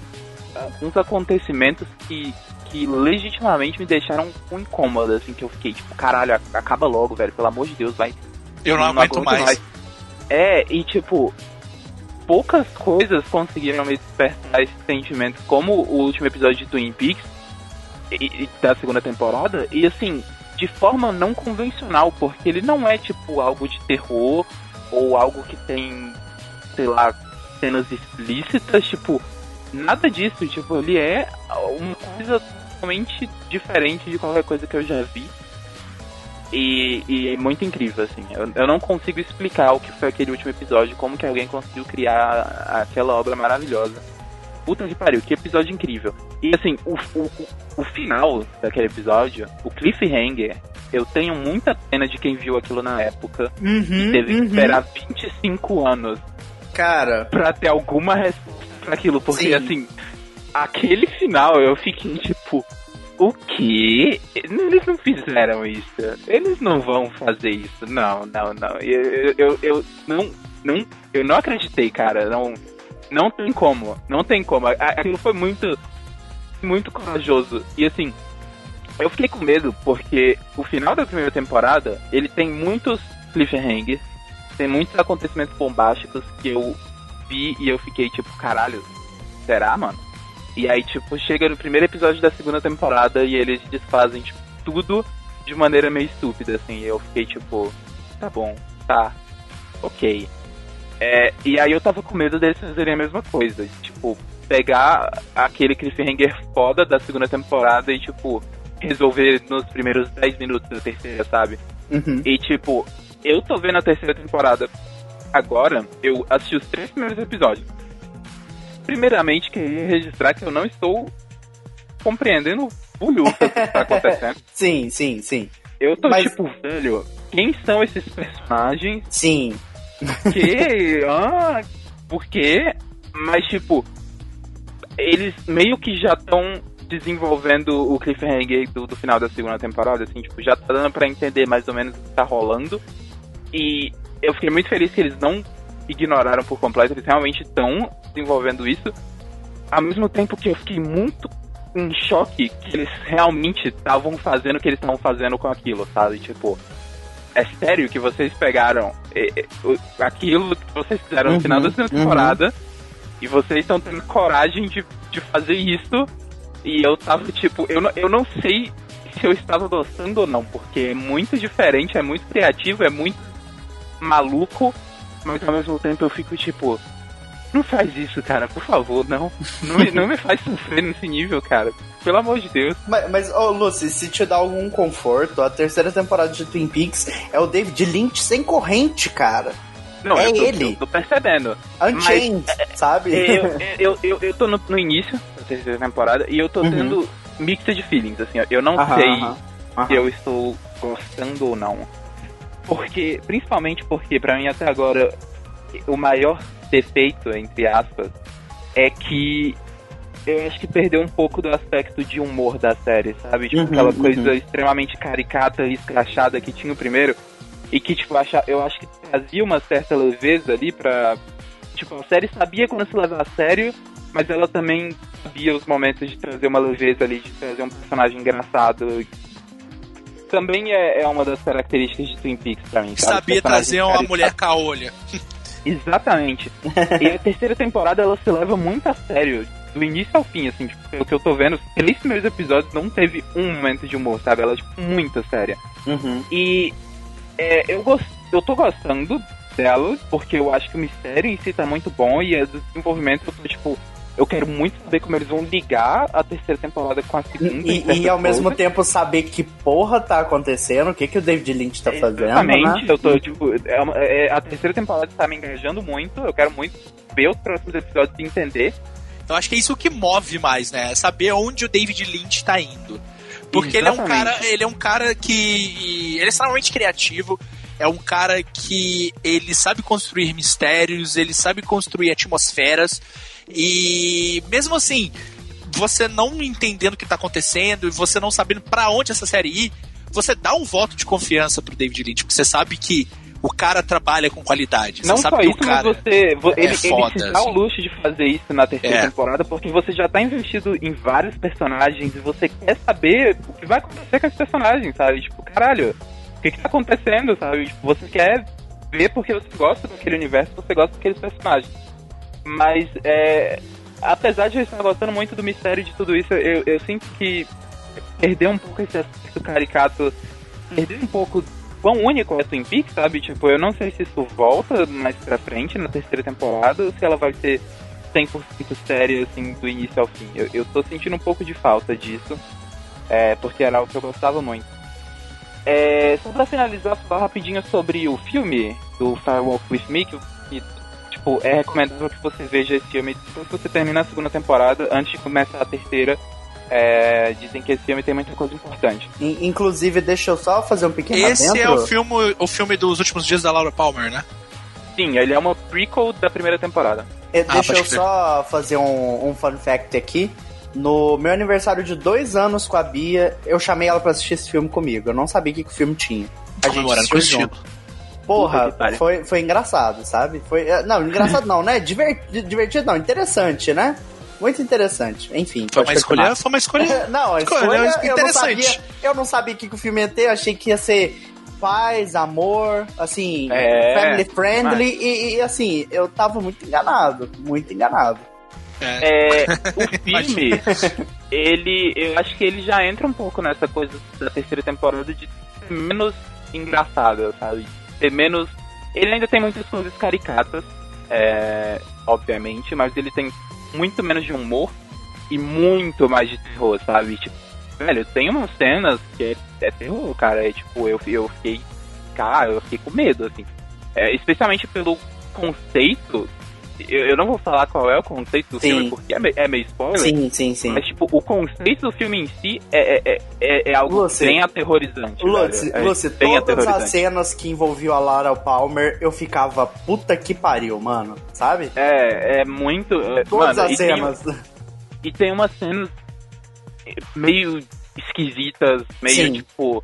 alguns acontecimentos que, que legitimamente me deixaram com incômodo, assim, que eu fiquei, tipo, caralho, ac- acaba logo, velho, pelo amor de Deus, vai. Eu não, aguento mais. É, e tipo, poucas coisas conseguiram me despertar esse sentimento, como o último episódio de Twin Peaks e, e da segunda temporada, e assim, de forma não convencional, porque ele não é tipo algo de terror ou algo que tem, sei lá, cenas explícitas, tipo, nada disso, tipo, ele é uma coisa totalmente diferente de qualquer coisa que eu já vi. E, e é muito incrível, assim. Eu, eu não consigo explicar o que foi aquele último episódio, como que alguém conseguiu criar aquela obra maravilhosa. Puta que pariu, que episódio incrível. E assim, o, o, o- final daquele episódio, o cliffhanger, eu tenho muita pena de quem viu aquilo na época e Uhum, teve que uhum. esperar 25 anos Cara, pra ter alguma resposta pra aquilo. Porque, Sim. assim, aquele final eu fiquei tipo, o quê? Eles não fizeram isso. Eles não vão fazer isso. Não, não, não. Eu, eu, eu, não, não, eu não acreditei, cara. Não, não tem como. Não tem como. Aquilo foi muito, muito corajoso. E assim, eu fiquei com medo porque o final da primeira temporada, ele tem muitos cliffhangers, tem muitos acontecimentos bombásticos que eu vi e eu fiquei tipo, caralho, será, mano? E aí, tipo, chega no primeiro episódio da segunda temporada e eles desfazem, tipo, tudo de maneira meio estúpida, assim. E eu fiquei, tipo, tá bom, tá, ok. É, e aí eu tava com medo deles fazerem a mesma coisa. Tipo, pegar aquele cliffhanger foda da segunda temporada e, tipo, resolver nos primeiros 10 minutos da terceira, sabe? uhum. E tipo, eu tô vendo a terceira temporada agora, eu assisti os três primeiros episódios. Primeiramente, queria registrar que eu não estou compreendendo o que tá acontecendo. sim, sim, sim. Eu tô Mas- tipo, velho, quem são esses personagens? Sim. Que. ah, por quê? Mas tipo, eles meio que já estão desenvolvendo o cliffhanger do, do final da segunda temporada, assim, tipo, já tá dando pra entender mais ou menos o que tá rolando. E eu fiquei muito feliz que eles não ignoraram por completo, eles realmente estão desenvolvendo isso. Ao mesmo tempo que eu fiquei muito em choque que eles realmente estavam fazendo o que eles estavam fazendo com aquilo, sabe? Tipo, é sério que vocês pegaram é, é, aquilo que vocês fizeram no Uhum, final da segunda uhum. temporada e vocês estão tendo coragem de, de fazer isso e eu tava tipo, eu não, eu não sei se eu estava gostando ou não, porque é muito diferente, é muito criativo, é muito maluco, mas ao mesmo tempo eu fico tipo, não faz isso, cara, por favor, não. Não me, não me faz sofrer nesse nível, cara. Pelo amor de Deus. Mas, mas ô Lucy, se te dá algum conforto, a terceira temporada de Twin Peaks é o David Lynch sem corrente, cara. Não, É eu tô, ele. eu tô percebendo. Unchained, sabe? Eu, eu, eu, eu tô no, no início da terceira temporada e eu tô Uhum. tendo mixed feelings, assim, ó. eu não Aham, sei aham, aham. se eu estou gostando ou não. Porque, principalmente porque, pra mim até agora, o maior defeito, entre aspas, é que eu acho que perdeu um pouco do aspecto de humor da série, sabe? Tipo, Uhum, aquela uhum. coisa extremamente caricata e escrachada que tinha o primeiro. E que, tipo, eu acho que trazia uma certa leveza ali pra. Tipo, a série sabia quando se levar a sério, mas ela também sabia os momentos de trazer uma leveza ali, de trazer um personagem engraçado. Também é, é uma das características de Twin Peaks pra mim. sabe? Sabia trazer uma mulher caolha. Exatamente. e a terceira temporada ela se leva muito a sério. Do início ao fim, assim, tipo, pelo que eu tô vendo, três primeiros episódios não teve um momento de humor, sabe? Ela é, tipo, muito séria. Uhum. E é, eu, gost... eu tô gostando dela, porque eu acho que o mistério em si tá muito bom e as desenvolvimentos eu tô, tipo, eu quero muito saber como eles vão ligar a terceira temporada com a segunda. E, e certas ao mesmo tempo saber que porra tá acontecendo, o que, que o David Lynch tá fazendo, Exatamente, né? eu tô, tipo, é uma- é- a terceira temporada tá me engajando muito, eu quero muito ver os próximos episódios e entender. Eu acho que é isso que move mais, né? É Saber onde o David Lynch tá indo. Porque ele é um cara, ele é um cara que ele é extremamente criativo, é um cara que ele sabe construir mistérios, ele sabe construir atmosferas e mesmo assim, você não entendendo o que tá acontecendo e você não sabendo pra onde essa série ir, você dá um voto de confiança pro David Lynch, porque você sabe que o cara trabalha com qualidade. Não você só sabe que isso, o cara mas você. vo- é ele, ele foda, se dá o assim. luxo de fazer isso na terceira É. temporada, porque você já tá investido em vários personagens e você quer saber o que vai acontecer com esses personagens, sabe? Tipo, caralho, o que, que tá acontecendo, sabe? Tipo, você quer ver porque você gosta daquele universo, você gosta daqueles personagens. Mas, é. Apesar de eu estar gostando muito do mistério de tudo isso, eu, eu sinto que perdeu um pouco esse aspecto caricato, perdeu um pouco quão único é Twin Peaks, sabe? Tipo, eu não sei se isso volta mais pra frente na terceira temporada ou se ela vai ser 100% séria, assim, do início ao fim. Eu, eu tô sentindo um pouco de falta disso, é, porque era algo que eu gostava muito. É, só pra finalizar, falar rapidinho sobre o filme do Firewalk With Me, que, tipo, é recomendável que você veja esse filme depois que você termina a segunda temporada, antes de começar a terceira. É, dizem que esse filme tem muita coisa importante. In- Inclusive, deixa eu só fazer um pequeno Esse é adentro. o filme, o filme dos últimos dias da Laura Palmer, né? Sim, ele é uma prequel da primeira temporada. É, Ah, deixa eu só fazer um, um fun fact aqui. No meu aniversário de dois anos com a Bia, eu chamei ela pra assistir esse filme comigo. Eu não sabia o que, que o filme tinha. A gente Comemorando com estilo. junto. Porra, foi, foi engraçado, sabe? Foi, é, não, engraçado não, né? Diver- divertido não, interessante, né? Muito interessante. Enfim, Foi uma escolha, continuar. foi uma escolha. Não, a Escolha, escolha, eu não interessante. sabia, eu não sabia o que, que o filme ia ter, eu achei que ia ser paz, amor, assim, É, family friendly, e, e, assim, eu tava muito enganado, muito enganado. É. É, o filme, ele. Eu acho que ele já entra um pouco nessa coisa da terceira temporada de ser menos engraçada, sabe? Ser menos. Ele ainda tem muitas coisas caricatas, é, obviamente, mas ele tem muito menos de humor e muito mais de terror, sabe? Tipo, velho, tem umas cenas que é, é terror, cara. É, tipo, eu, eu fiquei. Cara, eu fiquei com medo, assim. É, especialmente pelo conceito. Eu, eu não vou falar qual é o conceito do Sim. filme, porque é, me- é meio spoiler. Sim, sim, sim. Mas, tipo, o conceito do filme em si é, é, é- é, é algo Lúcio. bem aterrorizante. Lucy. É Lucy, todas as cenas que envolviam a Lara Palmer, eu ficava puta que pariu, mano. Sabe? É, é muito. é, Todas mano, as e tem- cenas. E tem umas cenas meio esquisitas, meio Sim. tipo.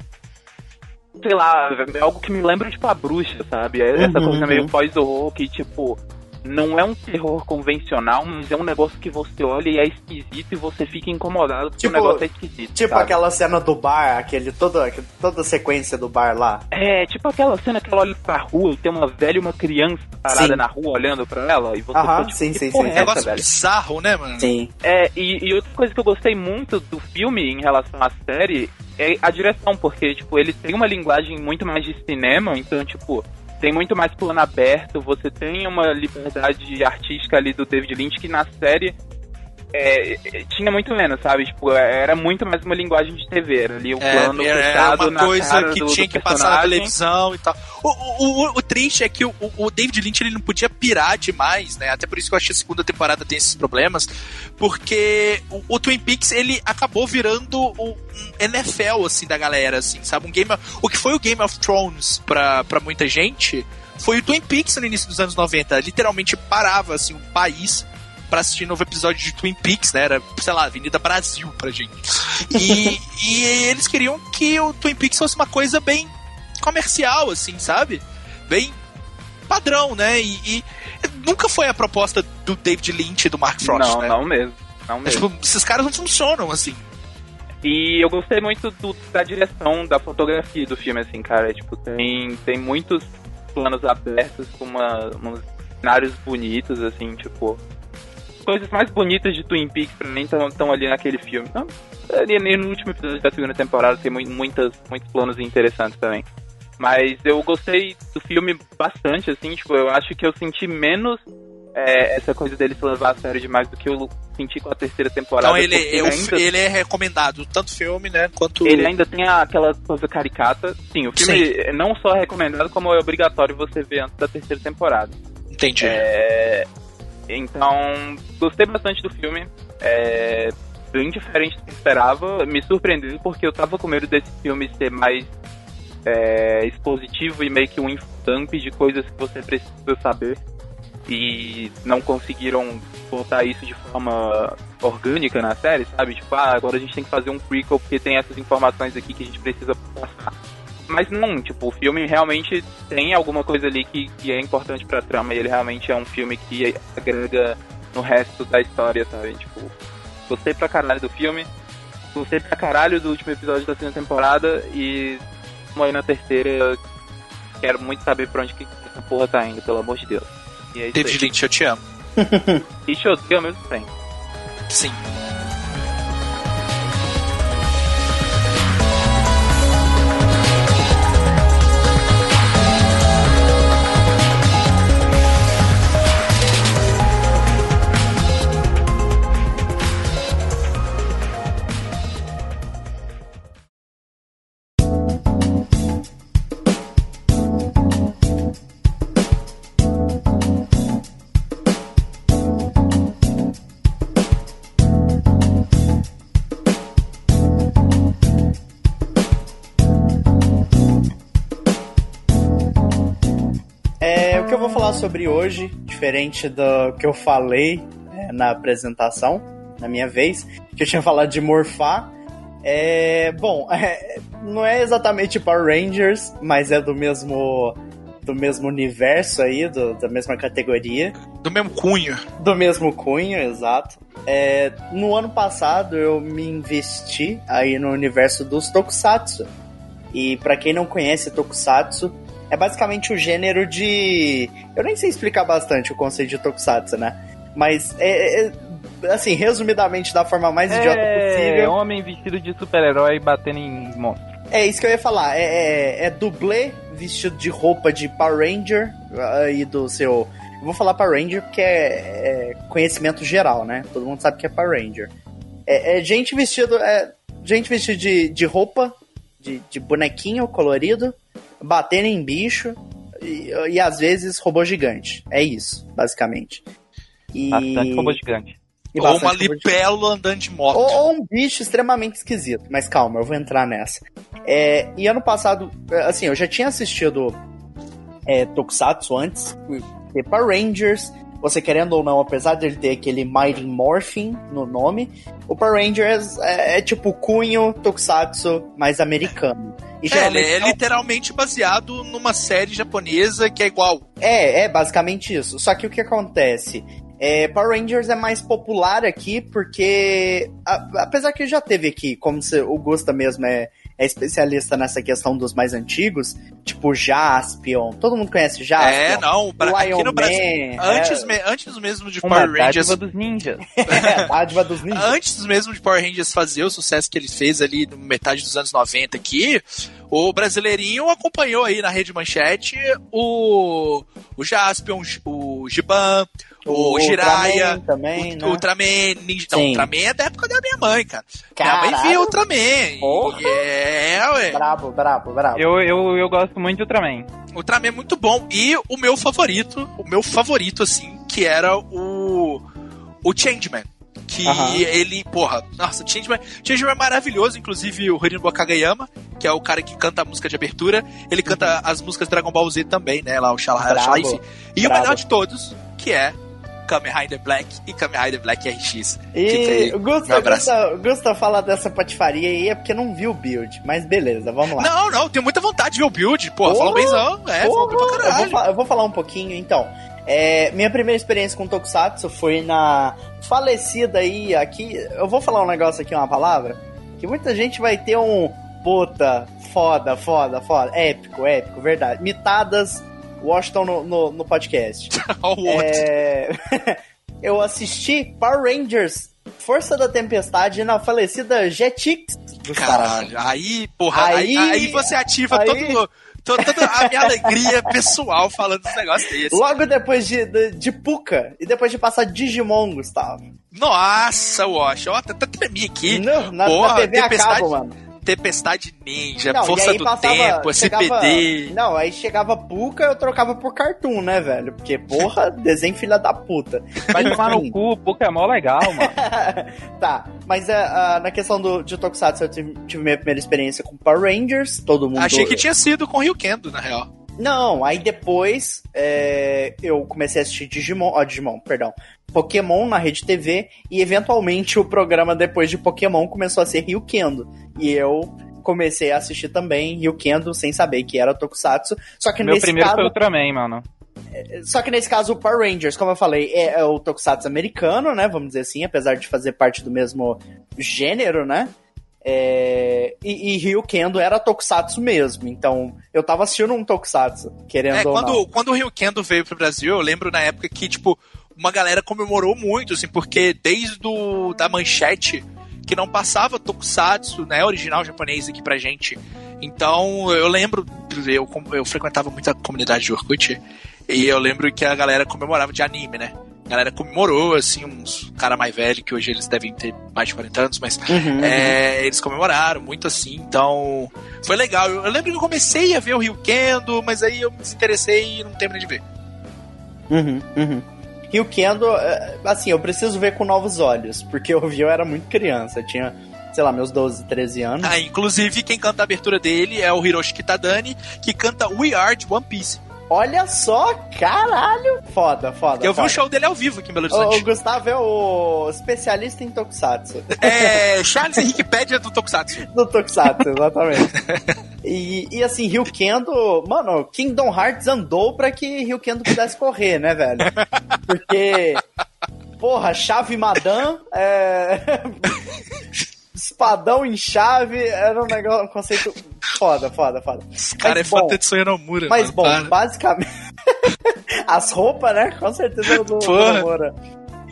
Sei lá, é algo que me lembra tipo a bruxa, sabe? É Essa Uhum, coisa meio uhum. pós-horror que, tipo. Não é um terror convencional, mas é um negócio que você olha e é esquisito e você fica incomodado porque Tipo- o negócio é esquisito. Tipo sabe? aquela cena do bar, aquele, toda, toda a sequência do bar lá. É, tipo aquela cena que ela olha pra rua e tem uma velha e uma criança parada Sim. na rua olhando pra ela e você Aham, fica tipo, sim, que sim, sim. é Um essa, negócio velho? bizarro, né, mano? Sim. É, e, e outra coisa que eu gostei muito do filme em relação à série é a direção, porque, tipo, ele tem uma linguagem muito mais de cinema, então, tipo, tem muito mais plano aberto, você tem uma liberdade artística ali do David Lynch que na série é, é, tinha muito menos, sabe? Tipo, era muito mais uma linguagem de TV, era ali o É, plano era fechado uma coisa que do- tinha do que passar na televisão e tal. O, o, o, o triste é que o, o David Lynch ele não podia pirar demais, né? Até por isso que eu acho que a segunda temporada tem esses problemas. Porque o, o Twin Peaks ele acabou virando o um NFL, assim, da galera, assim, sabe? Um game of- o que foi o Game of Thrones pra, pra muita gente foi o Twin Peaks no início dos anos 90. Literalmente parava, assim, um país pra assistir novo episódio de Twin Peaks, né? Era, sei lá, Avenida Brasil pra gente. E, e eles queriam que o Twin Peaks fosse uma coisa bem comercial, assim, sabe? Bem padrão, né? E, e nunca foi a proposta do David Lynch e do Mark Frost, Não, né? não mesmo. Não É, mesmo. tipo, esses caras não funcionam, assim. E eu gostei muito do- da direção, da fotografia do filme, assim, cara. Tipo, tem, tem muitos planos abertos com uma, uns cenários bonitos, assim, tipo. Coisas mais bonitas de Twin Peaks pra mim estão ali naquele filme. Não, ali no último episódio da segunda temporada tem mui- muitas, muitos planos interessantes também. Mas eu gostei do filme bastante, assim, tipo, eu acho que eu senti menos é, essa coisa dele se levar a sério demais do que eu senti com a terceira temporada. Então ele, é, o- ainda- ele é recomendado, tanto filme, né? Quanto. ele ainda tem aquela coisa caricata. Sim, o filme não só é recomendado, como é obrigatório você ver antes da terceira temporada. Entendi. É, então, gostei bastante do filme. É bem diferente do que esperava. Me surpreendeu porque eu tava com medo desse filme ser mais é, expositivo e meio que um infodump de coisas que você precisa saber. E não conseguiram botar isso de forma orgânica na série, sabe? Tipo, ah, agora a gente tem que fazer um prequel porque tem essas informações aqui que a gente precisa passar. Mas não, tipo, o filme realmente tem alguma coisa ali que, que é importante pra trama e ele realmente é um filme que agrega no resto da história, sabe? Tipo, gostei pra caralho do filme, gostei pra caralho do último episódio da segunda temporada e aí na terceira. Quero muito saber pra onde que essa porra tá indo, pelo amor de Deus. E é David. Lynch, eu te amo. E te odeio ao mesmo tempo. Sim. Sobre hoje, diferente do que eu falei é, na apresentação, na minha vez, que eu tinha falado de morfar. É, bom, é, não é exatamente Power Rangers, mas é do mesmo do mesmo universo aí, do- da mesma categoria. Do mesmo cunho. Do mesmo cunho, exato. É, no ano passado eu me investi aí no universo dos Tokusatsu. E pra quem não conhece Tokusatsu, é basicamente o gênero de. Eu nem sei explicar bastante o conceito de Tokusatsu, né? Mas é. é- assim, resumidamente, da forma mais idiota É, possível. homem vestido de super-herói batendo em monstro. É isso que eu ia falar. É, é, é dublê vestido de roupa de Power Ranger aí do seu. Eu vou falar Power Ranger porque é, é conhecimento geral, né? Todo mundo sabe que é Power Ranger. É, é gente vestido. É, gente vestida de, de roupa, de, de bonequinho colorido, batendo em bicho e, e às vezes robô gigante. É isso, basicamente. E, Bastante robô gigante. e Ou uma libelo andando de moto. Ou, ou um bicho extremamente esquisito. Mas calma, eu vou entrar nessa. É, e ano passado, assim, eu já tinha assistido é, Tokusatsu antes, e Power Rangers, você querendo ou não, apesar de ele ter aquele Mighty Morphin no nome, o Power Rangers é, é tipo cunho Tokusatsu mais americano. E É, ele é literalmente baseado numa série japonesa que é igual. É, é basicamente isso. Só que o que acontece? É, Power Rangers é mais popular aqui porque, a- apesar que já teve aqui, como se- o Gusta mesmo é, é especialista nessa questão dos mais antigos, tipo Jaspion. Todo mundo conhece Jaspion? é, não. pra- Lion aqui no Brasil. Man, Antes, é, me- antes mesmo de Power Rangers. dádiva dos ninjas. é, dádiva dos ninjas. Antes mesmo de Power Rangers fazer o sucesso que ele fez ali no metade dos anos 90 aqui, o brasileirinho acompanhou aí na Rede Manchete o, o Jaspion, o Giban, o, Jiraiya, Ultraman também, o né? Ultraman, Ninja, não. Ultraman é da época da minha mãe, cara. Minha Caralho. mãe via Ultraman. Porra. É, ué. Brabo, brabo, brabo. Eu, eu, eu gosto muito de Ultraman. Ultraman é muito bom. E o meu favorito, o meu favorito, assim, que era o. O Changeman. Que ele, porra, nossa, o Changeman, Changeman é maravilhoso, inclusive o Hironobu Kageyama, que é o cara que canta a música de abertura, ele canta as músicas Dragon Ball Z também, né, lá o Shalala, Brabo. Shalala, enfim. E o Brabo. melhor de todos, que é Kamen Rider Black e Kamen Rider Black RX. E o Gusta. Gusta, Gusta fala dessa patifaria aí é porque não viu o build. Mas beleza, vamos lá. Não, não, tenho muita vontade de ver o build, porra, Porra, falou benzão, é, falou bem pra Porra, eu, vou, caralho. eu vou falar um pouquinho, então. É, minha primeira experiência com Tokusatsu foi na falecida aí, aqui... Eu vou falar um negócio aqui, uma palavra, que muita gente vai ter um... Puta, foda, foda, foda. Épico, épico, verdade. Mitadas Washington no, no, no podcast. Outro. É, eu assisti Power Rangers Força da Tempestade na falecida Jetix. Caralho, aí, porra, aí, Aí- aí você ativa aí- todo, to- toda a minha alegria pessoal falando desse negócio desse. Logo depois de, de, de Puka e depois de passar Digimon, Gustavo. Nossa, Wash, ó, até até tremi aqui. Não, na, Porra, na TV Tempestade- mano. Tempestade Ninja, Não, e Força aí do passava- Tempo, chegava- CPD. Não, aí chegava Puka, eu trocava por Cartoon, né, velho? Porque, porra, desenho filha da puta. Vai tomar no Enfim. cu, Pokémon legal, mano. tá, mas é, ah, na questão do, de Tokusatsu, eu tive, tive minha primeira experiência com Power Rangers, todo mundo... Achei que tinha sido com o Rio Kendo, na real. Não, aí depois é, eu comecei a assistir Digimon, ó, Digimon, perdão, Pokémon na Rede TV e eventualmente o programa depois de Pokémon começou a ser Ryukendo. E eu comecei a assistir também Ryukendo sem saber que era Tokusatsu. Só que Meu nesse primeiro caso, foi Ultraman, mano. só que nesse caso o Power Rangers, como eu falei, é, é o Tokusatsu americano, né, vamos dizer assim, apesar de fazer parte do mesmo gênero, né? É, e, e Ryukendo era Tokusatsu mesmo, então eu tava assistindo um Tokusatsu, querendo É, ou não. quando, quando o Rio Kendo veio pro Brasil, eu lembro na época que, tipo, uma galera comemorou muito, assim, porque desde o, da manchete que não passava Tokusatsu, né, original japonês aqui pra gente. Então, eu lembro, eu, eu frequentava muito a comunidade de Orkut, e eu lembro que a galera comemorava de anime, né? A galera comemorou, assim, uns cara mais velho, que hoje eles devem ter mais de 40 anos, mas Uhum, é, eles comemoraram muito assim, então foi legal. Eu, eu lembro que eu comecei a ver o Rio Kendo, mas aí eu me desinteressei e não terminei de ver. Uhum, uhum. E o Kendo, é, assim, eu preciso ver com novos olhos, porque eu vi eu era muito criança, eu tinha, sei lá, meus 12, 13 anos. Ah, inclusive, quem canta a abertura dele é o Hiroshi Kitadani, que canta We Are de One Piece. Olha só, caralho! Foda, foda. Eu vi foda. o show dele ao vivo aqui em Belo O, o Horizonte. Gustavo é o especialista em Tokusatsu. É Charles Henrique Pédia do Tokusatsu. do Tokusatsu, exatamente. e, e assim, Ryukendo, mano, Kingdom Hearts andou pra que Ryukendo pudesse correr, né, velho? Porque, porra, chave Madame, é... espadão em chave, era um negócio, um conceito foda, foda, foda. Esse cara Mas é bom, de Soyanomura. Mas mano, bom, para. basicamente. As roupas, né? Com certeza do, do Porra. Nomura.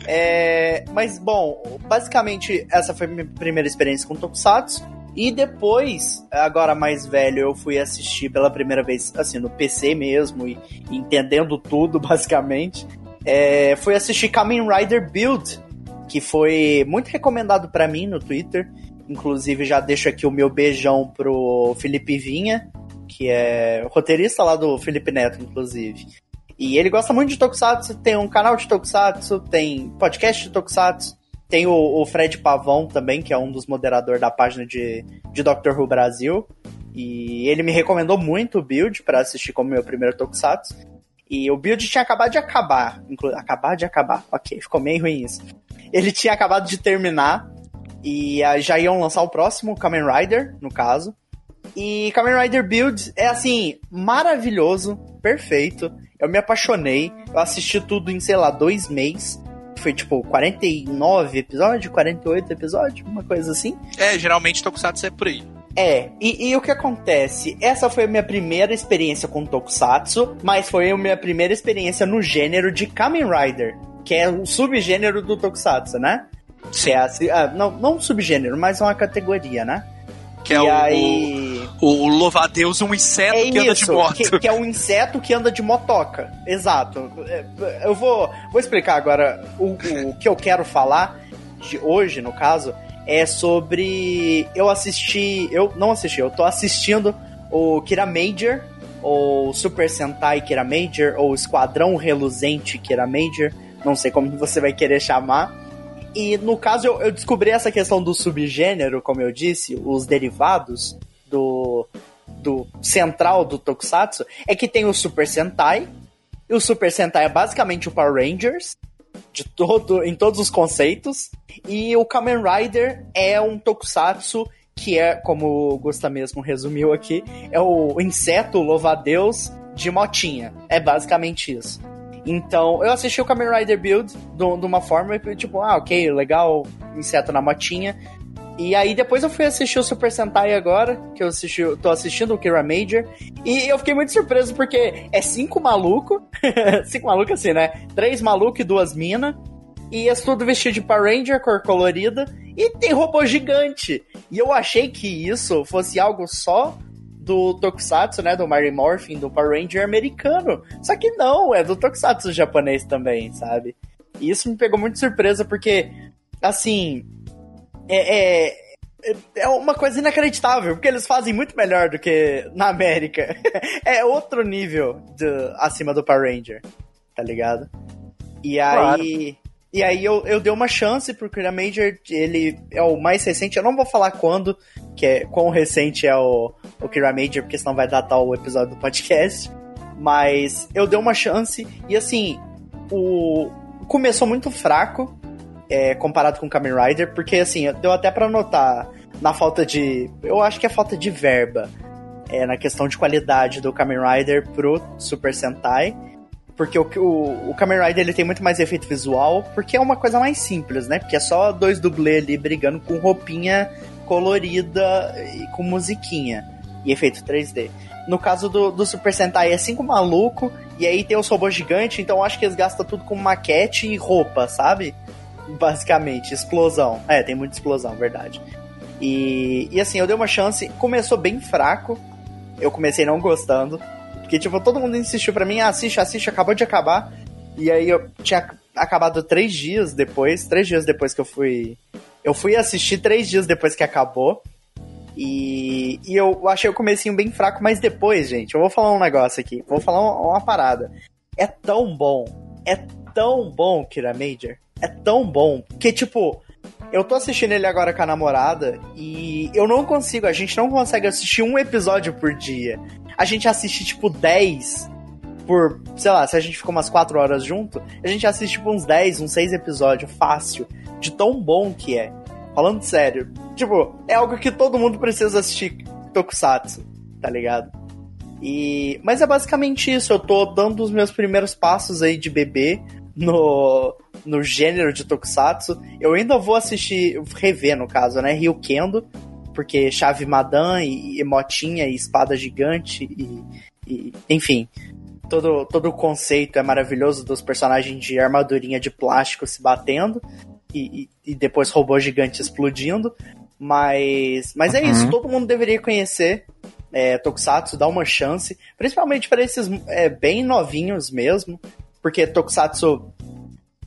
É, mas bom, basicamente essa foi minha primeira experiência com Tokusatsu. E depois, agora mais velho, eu fui assistir pela primeira vez, assim, no PC mesmo, e, e entendendo tudo, basicamente. É, fui assistir Kamen Rider Build, que foi muito recomendado pra mim no Twitter. Inclusive, já deixo aqui o meu beijão pro Felipe Vinha, que é roteirista lá do Felipe Neto, inclusive. E ele gosta muito de Tokusatsu, tem um canal de Tokusatsu, tem podcast de Tokusatsu, tem o, o Fred Pavão também, que é um dos moderadores da página de, de Doctor Who Brasil. E ele me recomendou muito o Build para assistir como meu primeiro Tokusatsu. E o build tinha acabado de acabar. Acabar de acabar. Ok, ficou meio ruim isso. Ele tinha acabado de terminar. E já iam lançar o próximo, Kamen Rider, no caso. E Kamen Rider Build é assim, maravilhoso, perfeito. Eu me apaixonei. Eu assisti tudo em, sei lá, dois meses. Foi tipo 49 episódios, 48 episódios, uma coisa assim. É, geralmente Tokusatsu é por aí. É, e, e, o que acontece? Essa foi a minha primeira experiência com Tokusatsu, mas foi a minha primeira experiência no gênero de Kamen Rider, que é um subgênero do Tokusatsu, né? Sim. É assim, ah, não, não um subgênero, mas uma categoria, né? Que é e o, aí... o, o louva-a-Deus, um inseto É que anda isso, de moto. que, que é um inseto que anda de motoca. Exato. É, Eu vou, vou explicar agora o, o que eu quero falar de hoje, no caso, é sobre. Eu assisti. Eu não assisti, eu tô assistindo o Kira Major, ou Super Sentai Kira Major, ou Esquadrão Reluzente Kira Major, não sei como você vai querer chamar. E no caso eu, eu descobri essa questão do subgênero, como eu disse, os derivados do, do central do Tokusatsu, é que tem o Super Sentai, e o Super Sentai é basicamente o Power Rangers, de todo, em todos os conceitos, e o Kamen Rider é um Tokusatsu que é, como o Gusta mesmo resumiu aqui, é o inseto louva-a-Deus de motinha. É basicamente isso. Então, eu assisti o Kamen Rider Build de uma forma, tipo, ah, ok, legal, inseto na motinha. E aí depois eu fui assistir o Super Sentai agora, que eu assisti, tô assistindo o Kira Major, e eu fiquei muito surpreso porque é cinco maluco, cinco maluco assim, né? Três maluco e duas mina, e é tudo vestido de Power Ranger, cor colorida, e tem robô gigante. E eu achei que isso fosse algo só do Tokusatsu, né, do Mary Morphin, do Power Ranger americano. Só que não, é do Tokusatsu japonês também, sabe? E isso me pegou muito surpresa porque, assim, é, é, é uma coisa inacreditável, porque eles fazem muito melhor do que na América. é outro nível de, acima do Power Ranger, tá ligado? E aí. E aí eu, eu dei uma chance pro Kira Major, ele é o mais recente, eu não vou falar quando, que é quão recente é o, o Kira Major, porque senão vai datar o episódio do podcast. Mas eu dei uma chance e assim, o começou muito fraco é, comparado com o Kamen Rider, porque assim, deu até pra notar na falta de. Eu acho que é falta de verba. É, na questão de qualidade do Kamen Rider pro Super Sentai. Porque o, o, o Kamen Rider ele tem muito mais efeito visual, porque é uma coisa mais simples, né? Porque é só dois dublês ali brigando com roupinha colorida e com musiquinha. E efeito 3D. No caso do, do Super Sentai é cinco maluco, e aí tem os robôs gigantes, então acho que eles gastam tudo com maquete e roupa, sabe? Basicamente, explosão. É, tem muita explosão, verdade. E, e assim, eu dei uma chance, começou bem fraco, eu comecei não gostando, porque, tipo, todo mundo insistiu pra mim, ah, assiste, assiste, acabou de acabar. E aí eu tinha acabado três dias depois, três dias depois que eu fui. Eu fui assistir três dias depois que acabou. E, e eu achei o comecinho bem fraco, mas depois, gente, eu vou falar um negócio aqui. Vou falar uma, uma parada. É tão bom, é tão bom, Kira Major. É tão bom. Que, tipo, eu tô assistindo ele agora com a namorada e eu não consigo, a gente não consegue assistir um episódio por dia. A gente assiste, tipo, 10 por, sei lá, se a gente ficou umas 4 horas junto, a gente assiste, tipo, uns 10, uns 6 episódios, fácil. De tão bom que é. Falando sério. Tipo, é algo que todo mundo precisa assistir Tokusatsu, tá ligado? E... Mas é basicamente isso, eu tô dando os meus primeiros passos aí de bebê no, no gênero de Tokusatsu. Eu ainda vou assistir, rever no caso, né? Ryukendo, porque chave Madan e, e motinha e espada gigante e, e, enfim, todo, todo o conceito é maravilhoso dos personagens de armadurinha de plástico se batendo e, e, e depois robô gigante explodindo. Mas, mas é isso, todo mundo deveria conhecer é, Tokusatsu, dar uma chance, principalmente para esses é, bem novinhos mesmo, porque Tokusatsu,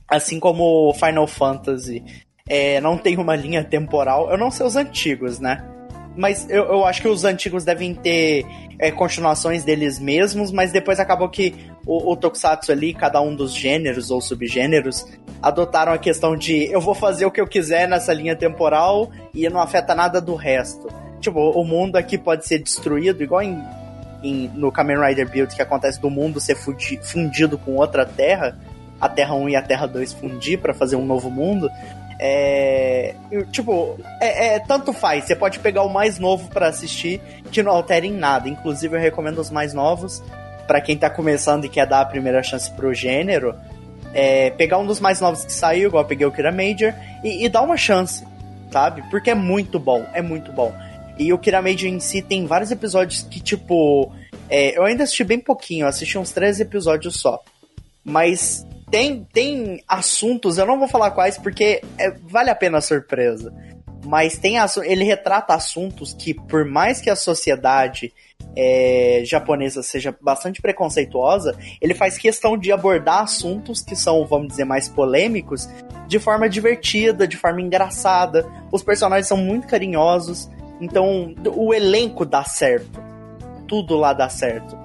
assim como Final Fantasy, é, não tem uma linha temporal. Eu não sei os antigos, né? Mas eu, eu acho que os antigos devem ter é, continuações deles mesmos, mas depois acabou que o, o, Tokusatsu ali, cada um dos gêneros ou subgêneros, adotaram a questão de eu vou fazer o que eu quiser nessa linha temporal e não afeta nada do resto. Tipo, o mundo aqui pode ser destruído, igual em em- no Kamen Rider Build que acontece do mundo ser fundido com outra terra, a Terra 1 e a Terra 2 fundir pra fazer um novo mundo. É. Tipo, é, é- tanto faz. Você pode pegar o mais novo pra assistir, que não altera em nada. Inclusive, eu recomendo os mais novos. Pra quem tá começando e quer dar a primeira chance pro gênero, é, pegar um dos mais novos que saiu, igual eu peguei o Kira Major, e, e dar uma chance, sabe? Porque é muito bom, é muito bom. E o Kira Major em si tem vários episódios que, tipo. é, eu ainda assisti bem pouquinho, assisti uns três episódios só. Mas tem, tem assuntos, eu não vou falar quais porque é, vale a pena a surpresa. Mas tem ele retrata assuntos que, por mais que a sociedade é, japonesa seja bastante preconceituosa, ele faz questão de abordar assuntos que são, vamos dizer, mais polêmicos de forma divertida, de forma engraçada. Os personagens são muito carinhosos, então o elenco dá certo. Tudo lá dá certo.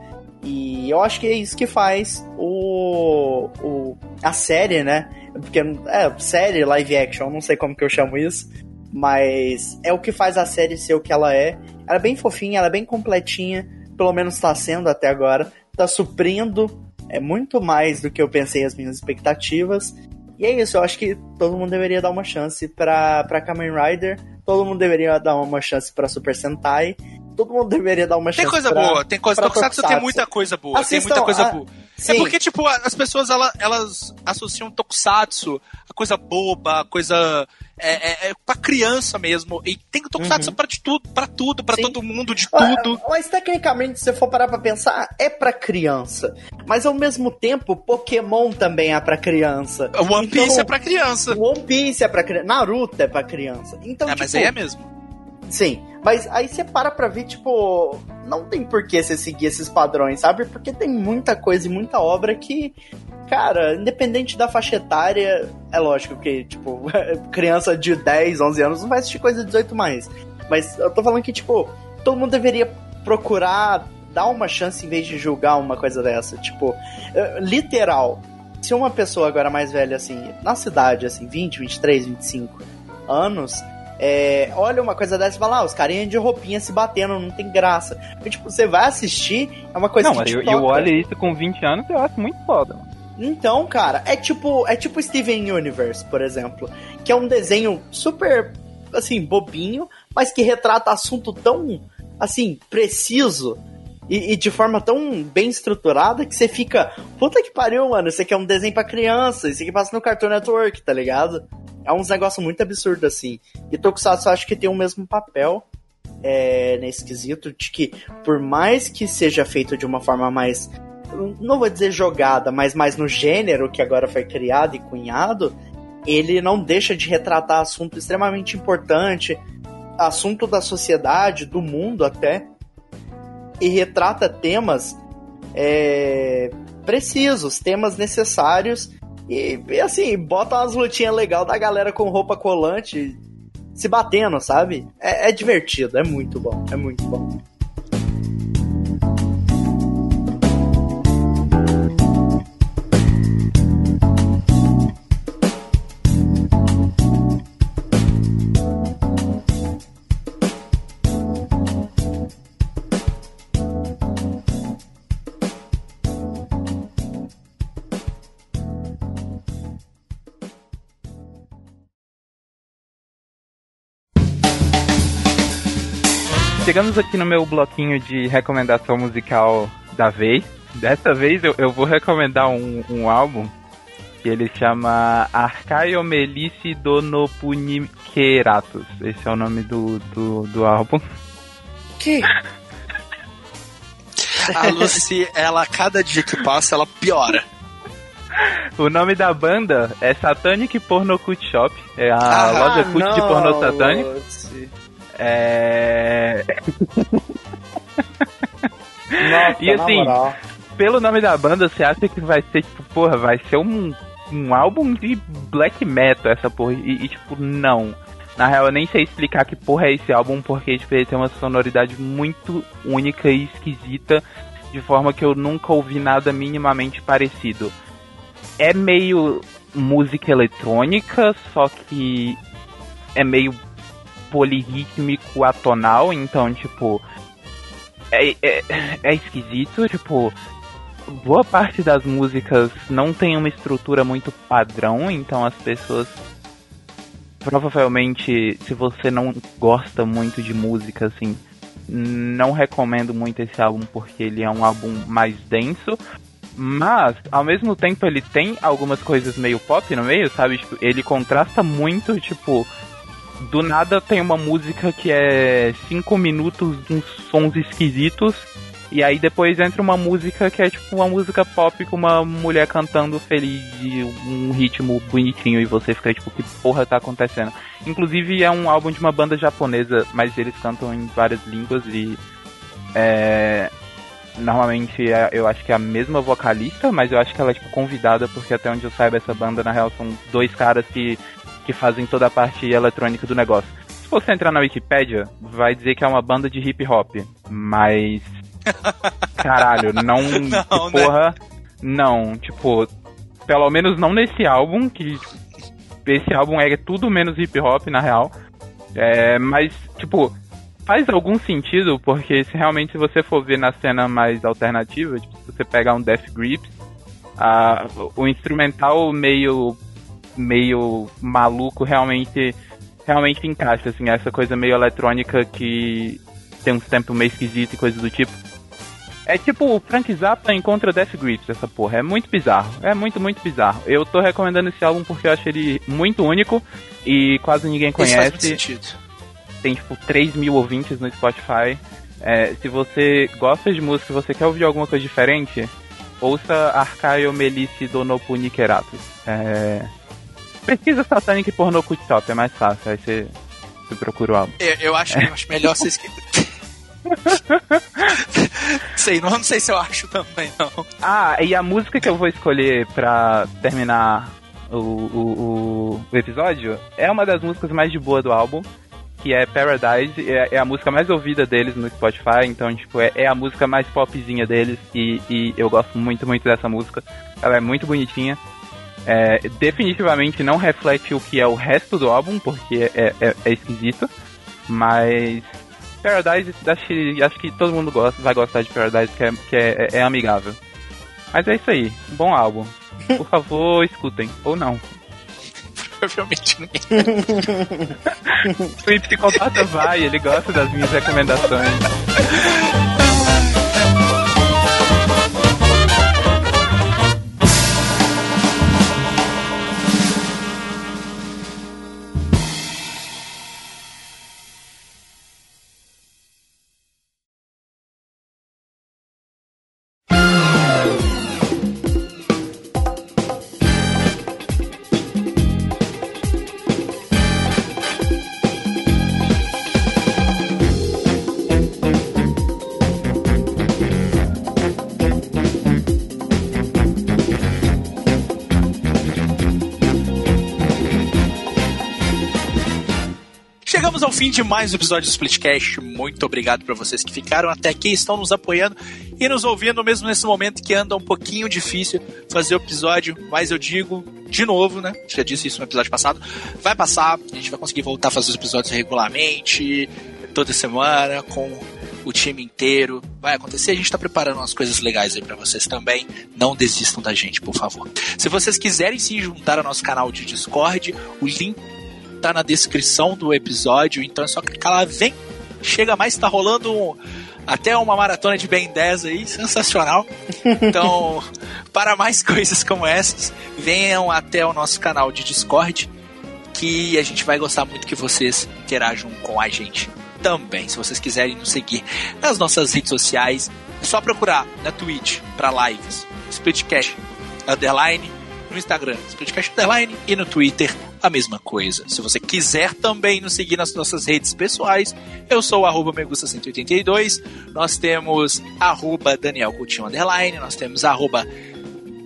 E eu acho que é isso que faz o, o a série, né? Porque é série live action, não sei como que eu chamo isso, mas é o que faz a série ser o que ela é. Ela é bem fofinha, ela é bem completinha, pelo menos tá sendo até agora. Tá suprindo é muito mais do que eu pensei as minhas expectativas. E é isso, eu acho que todo mundo deveria dar uma chance pra, pra Kamen Rider, todo mundo deveria dar uma chance pra Super Sentai, todo mundo deveria dar uma Tem chance coisa pra, boa, tem coisa. Tokusatsu tem Tokusatsu. muita coisa boa, tem Assistam muita coisa a- boa. Sim. É porque, tipo, as pessoas elas, elas associam Tokusatsu a coisa boba, a coisa. É, é, é pra criança mesmo. E tem Tokusatsu pra de tudo, pra tudo, pra Sim. todo mundo, de tudo. Mas tecnicamente, se você for parar pra pensar, é pra criança. Mas ao mesmo tempo, Pokémon também é pra criança. One Piece Então, é pra criança. One Piece é pra criança. Naruto é pra criança. Então, É, mas tipo, aí é mesmo. Sim, mas aí você para pra ver, tipo, não tem por que você seguir esses padrões, sabe? Porque tem muita coisa e muita obra que, cara, independente da faixa etária, é lógico que, tipo, criança de 10, 11 anos não vai assistir coisa de 18 mais. Mas eu tô falando que, tipo, todo mundo deveria procurar dar uma chance em vez de julgar uma coisa dessa. Tipo, eh, literal. Se uma pessoa agora mais velha, assim, na cidade, assim, 20, 23, 25 anos, é, olha uma coisa dessa e fala, ah, os carinhas de roupinha se batendo, não tem graça. Porque, tipo, você vai assistir, é uma coisa Não, que te eu, eu olho isso com 20 anos e eu acho muito foda. mano. Então, cara, é tipo, é tipo Steven Universe, por exemplo, que é um desenho super assim, bobinho, mas que retrata assunto tão assim, preciso e, e de forma tão bem estruturada que você fica, puta que pariu, mano, isso aqui é um desenho pra criança, isso aqui passa no Cartoon Network, tá ligado? É uns negócios muito absurdos assim. E Tokusatsu acho que tem o mesmo papel é, nesse quesito de que, por mais que seja feito de uma forma mais não vou dizer jogada, mas mais no gênero que agora foi criado e cunhado, ele não deixa de retratar assunto extremamente importante, assunto da sociedade, do mundo até, e retrata temas é, precisos, temas necessários, e, e, assim, bota umas lutinhas legal da galera com roupa colante se batendo, sabe? É, é divertido, é muito bom, é muito bom. Chegamos aqui no meu bloquinho de recomendação musical da vez. Dessa vez eu, eu vou recomendar um, um álbum que ele chama Arcaio Melice Donopunikeratus. Esse é o nome do, do, do álbum. Que? A Lucy, ela, cada dia que passa, ela piora. O nome da banda é Satanic Porno Cut Shop. É a Ah, loja cut de pornô satânico. É... Nossa, E assim. Pelo nome da banda, você acha que vai ser, tipo, porra, vai ser um, um álbum de black metal essa porra. E, e, tipo, não. Na real, eu nem sei explicar que porra é esse álbum, porque tipo, ele tem uma sonoridade muito única e esquisita, de forma que eu nunca ouvi nada minimamente parecido. É meio música eletrônica, só que é meio polirrítmico atonal, então, tipo, é, é, é esquisito, tipo, boa parte das músicas não tem uma estrutura muito padrão, então as pessoas provavelmente, se você não gosta muito de música, assim, não recomendo muito esse álbum porque ele é um álbum mais denso. Mas, ao mesmo tempo, ele tem algumas coisas meio pop no meio, sabe? Tipo, ele contrasta muito, tipo, do nada tem uma música que é 5 minutos, uns sons esquisitos, e aí depois entra uma música que é tipo uma música pop com uma mulher cantando feliz de um ritmo bonitinho e você fica tipo, que porra tá acontecendo? Inclusive é um álbum de uma banda japonesa, mas eles cantam em várias línguas e é, normalmente é, eu acho que é a mesma vocalista, mas eu acho que ela é tipo convidada porque até onde eu saiba essa banda na real são dois caras que, que fazem toda a parte eletrônica do negócio. Se você entrar na Wikipedia, vai dizer que é uma banda de hip hop, mas Caralho, não. não né? porra. Né? Não, tipo, pelo menos não nesse álbum, que tipo, esse álbum é tudo menos hip hop, na real. É, mas, tipo, faz algum sentido, porque se realmente você for ver na cena mais alternativa, tipo, se você pegar um Death Grips, a, o instrumental meio meio maluco realmente realmente encaixa, assim, essa coisa meio eletrônica que tem um tempo meio esquisito e coisa do tipo. É tipo o Frank Zappa encontra Death Grips, essa porra. É muito bizarro. É muito, muito bizarro. Eu tô recomendando esse álbum porque eu acho ele muito único e quase ninguém conhece. Isso faz muito sentido. Tem tipo 3 mil ouvintes no Spotify. É, se você gosta de música e você quer ouvir alguma coisa diferente, ouça Arcaio Melice Donopuni Keratus. É... Pesquisa Satanic Porno Top, é mais fácil. Aí você, você procura o álbum. Eu, eu acho, eu acho melhor vocês sei, não, não sei se eu acho também, não. Ah, e a música que eu vou escolher pra terminar o, o, o, episódio é uma das músicas mais de boa do álbum, que é Paradise, é, é a música mais ouvida deles no Spotify, então, tipo, é, é a música mais popzinha deles e, e, eu gosto muito, muito dessa música. Ela é muito bonitinha. É, definitivamente não reflete o que é o resto do álbum, porque é, é, é esquisito, mas Paradise, acho que, acho que todo mundo gosta, vai gostar de Paradise, que, é, que é, é, é amigável. Mas é isso aí, bom álbum. Por favor, escutem, ou não. Provavelmente ninguém. o psicopata vai, ele gosta das minhas recomendações. Fim de mais um episódio do Splitcast. Muito obrigado para vocês que ficaram até aqui, estão nos apoiando e nos ouvindo mesmo nesse momento que anda um pouquinho difícil fazer o episódio, mas eu digo de novo, né? Já disse isso no episódio passado. Vai passar, a gente vai conseguir voltar a fazer os episódios regularmente, toda semana, com o time inteiro. Vai acontecer, a gente tá preparando umas coisas legais aí para vocês também. Não desistam da gente, por favor. Se vocês quiserem se juntar ao nosso canal de Discord, o link tá na descrição do episódio, então é só clicar lá, vem, chega mais, tá rolando um, até uma maratona de Ben 10 aí, sensacional. Então, para mais coisas como essas, venham até o nosso canal de Discord, que a gente vai gostar muito que vocês interajam com a gente também. Se vocês quiserem nos seguir nas nossas redes sociais, é só procurar na Twitch para lives, Splitcast Underline, no Instagram, Splitcast Underline, e no Twitter, a mesma coisa. Se você quiser também nos seguir nas nossas redes pessoais, eu sou o Megusta182, nós temos arroba Daniel Coutinho Underline, nós temos arroba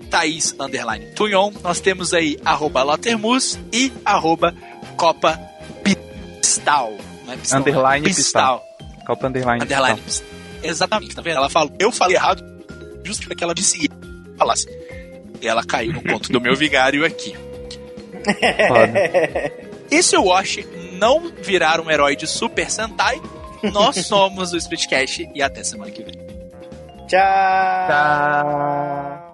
Thaís Underline Tunhon, nós temos aí arroba Lotermus e arroba Copa Pistal. Não é pistal, underline pistal. pistal. Copa Underline, underline pistal. Exatamente, tá vendo? Ela falou, eu falei errado justo porque ela disse falasse. E ela caiu no ponto do meu vigário aqui. E se o Wash não virar um herói de Super Sentai, Nós somos o Splitcast e até semana que vem. Tchau! Tchau.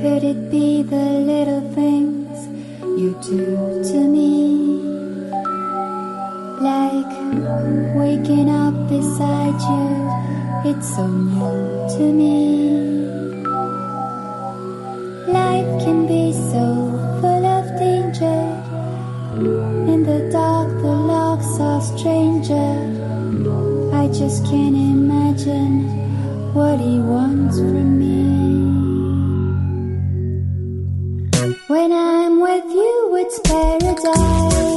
Could it be the little things you do to me? Like waking up beside you, it's so new to me. Life can be so full of danger. In the dark, the locks are stranger. I just can't imagine what he wants from me. When I'm with you, it's paradise.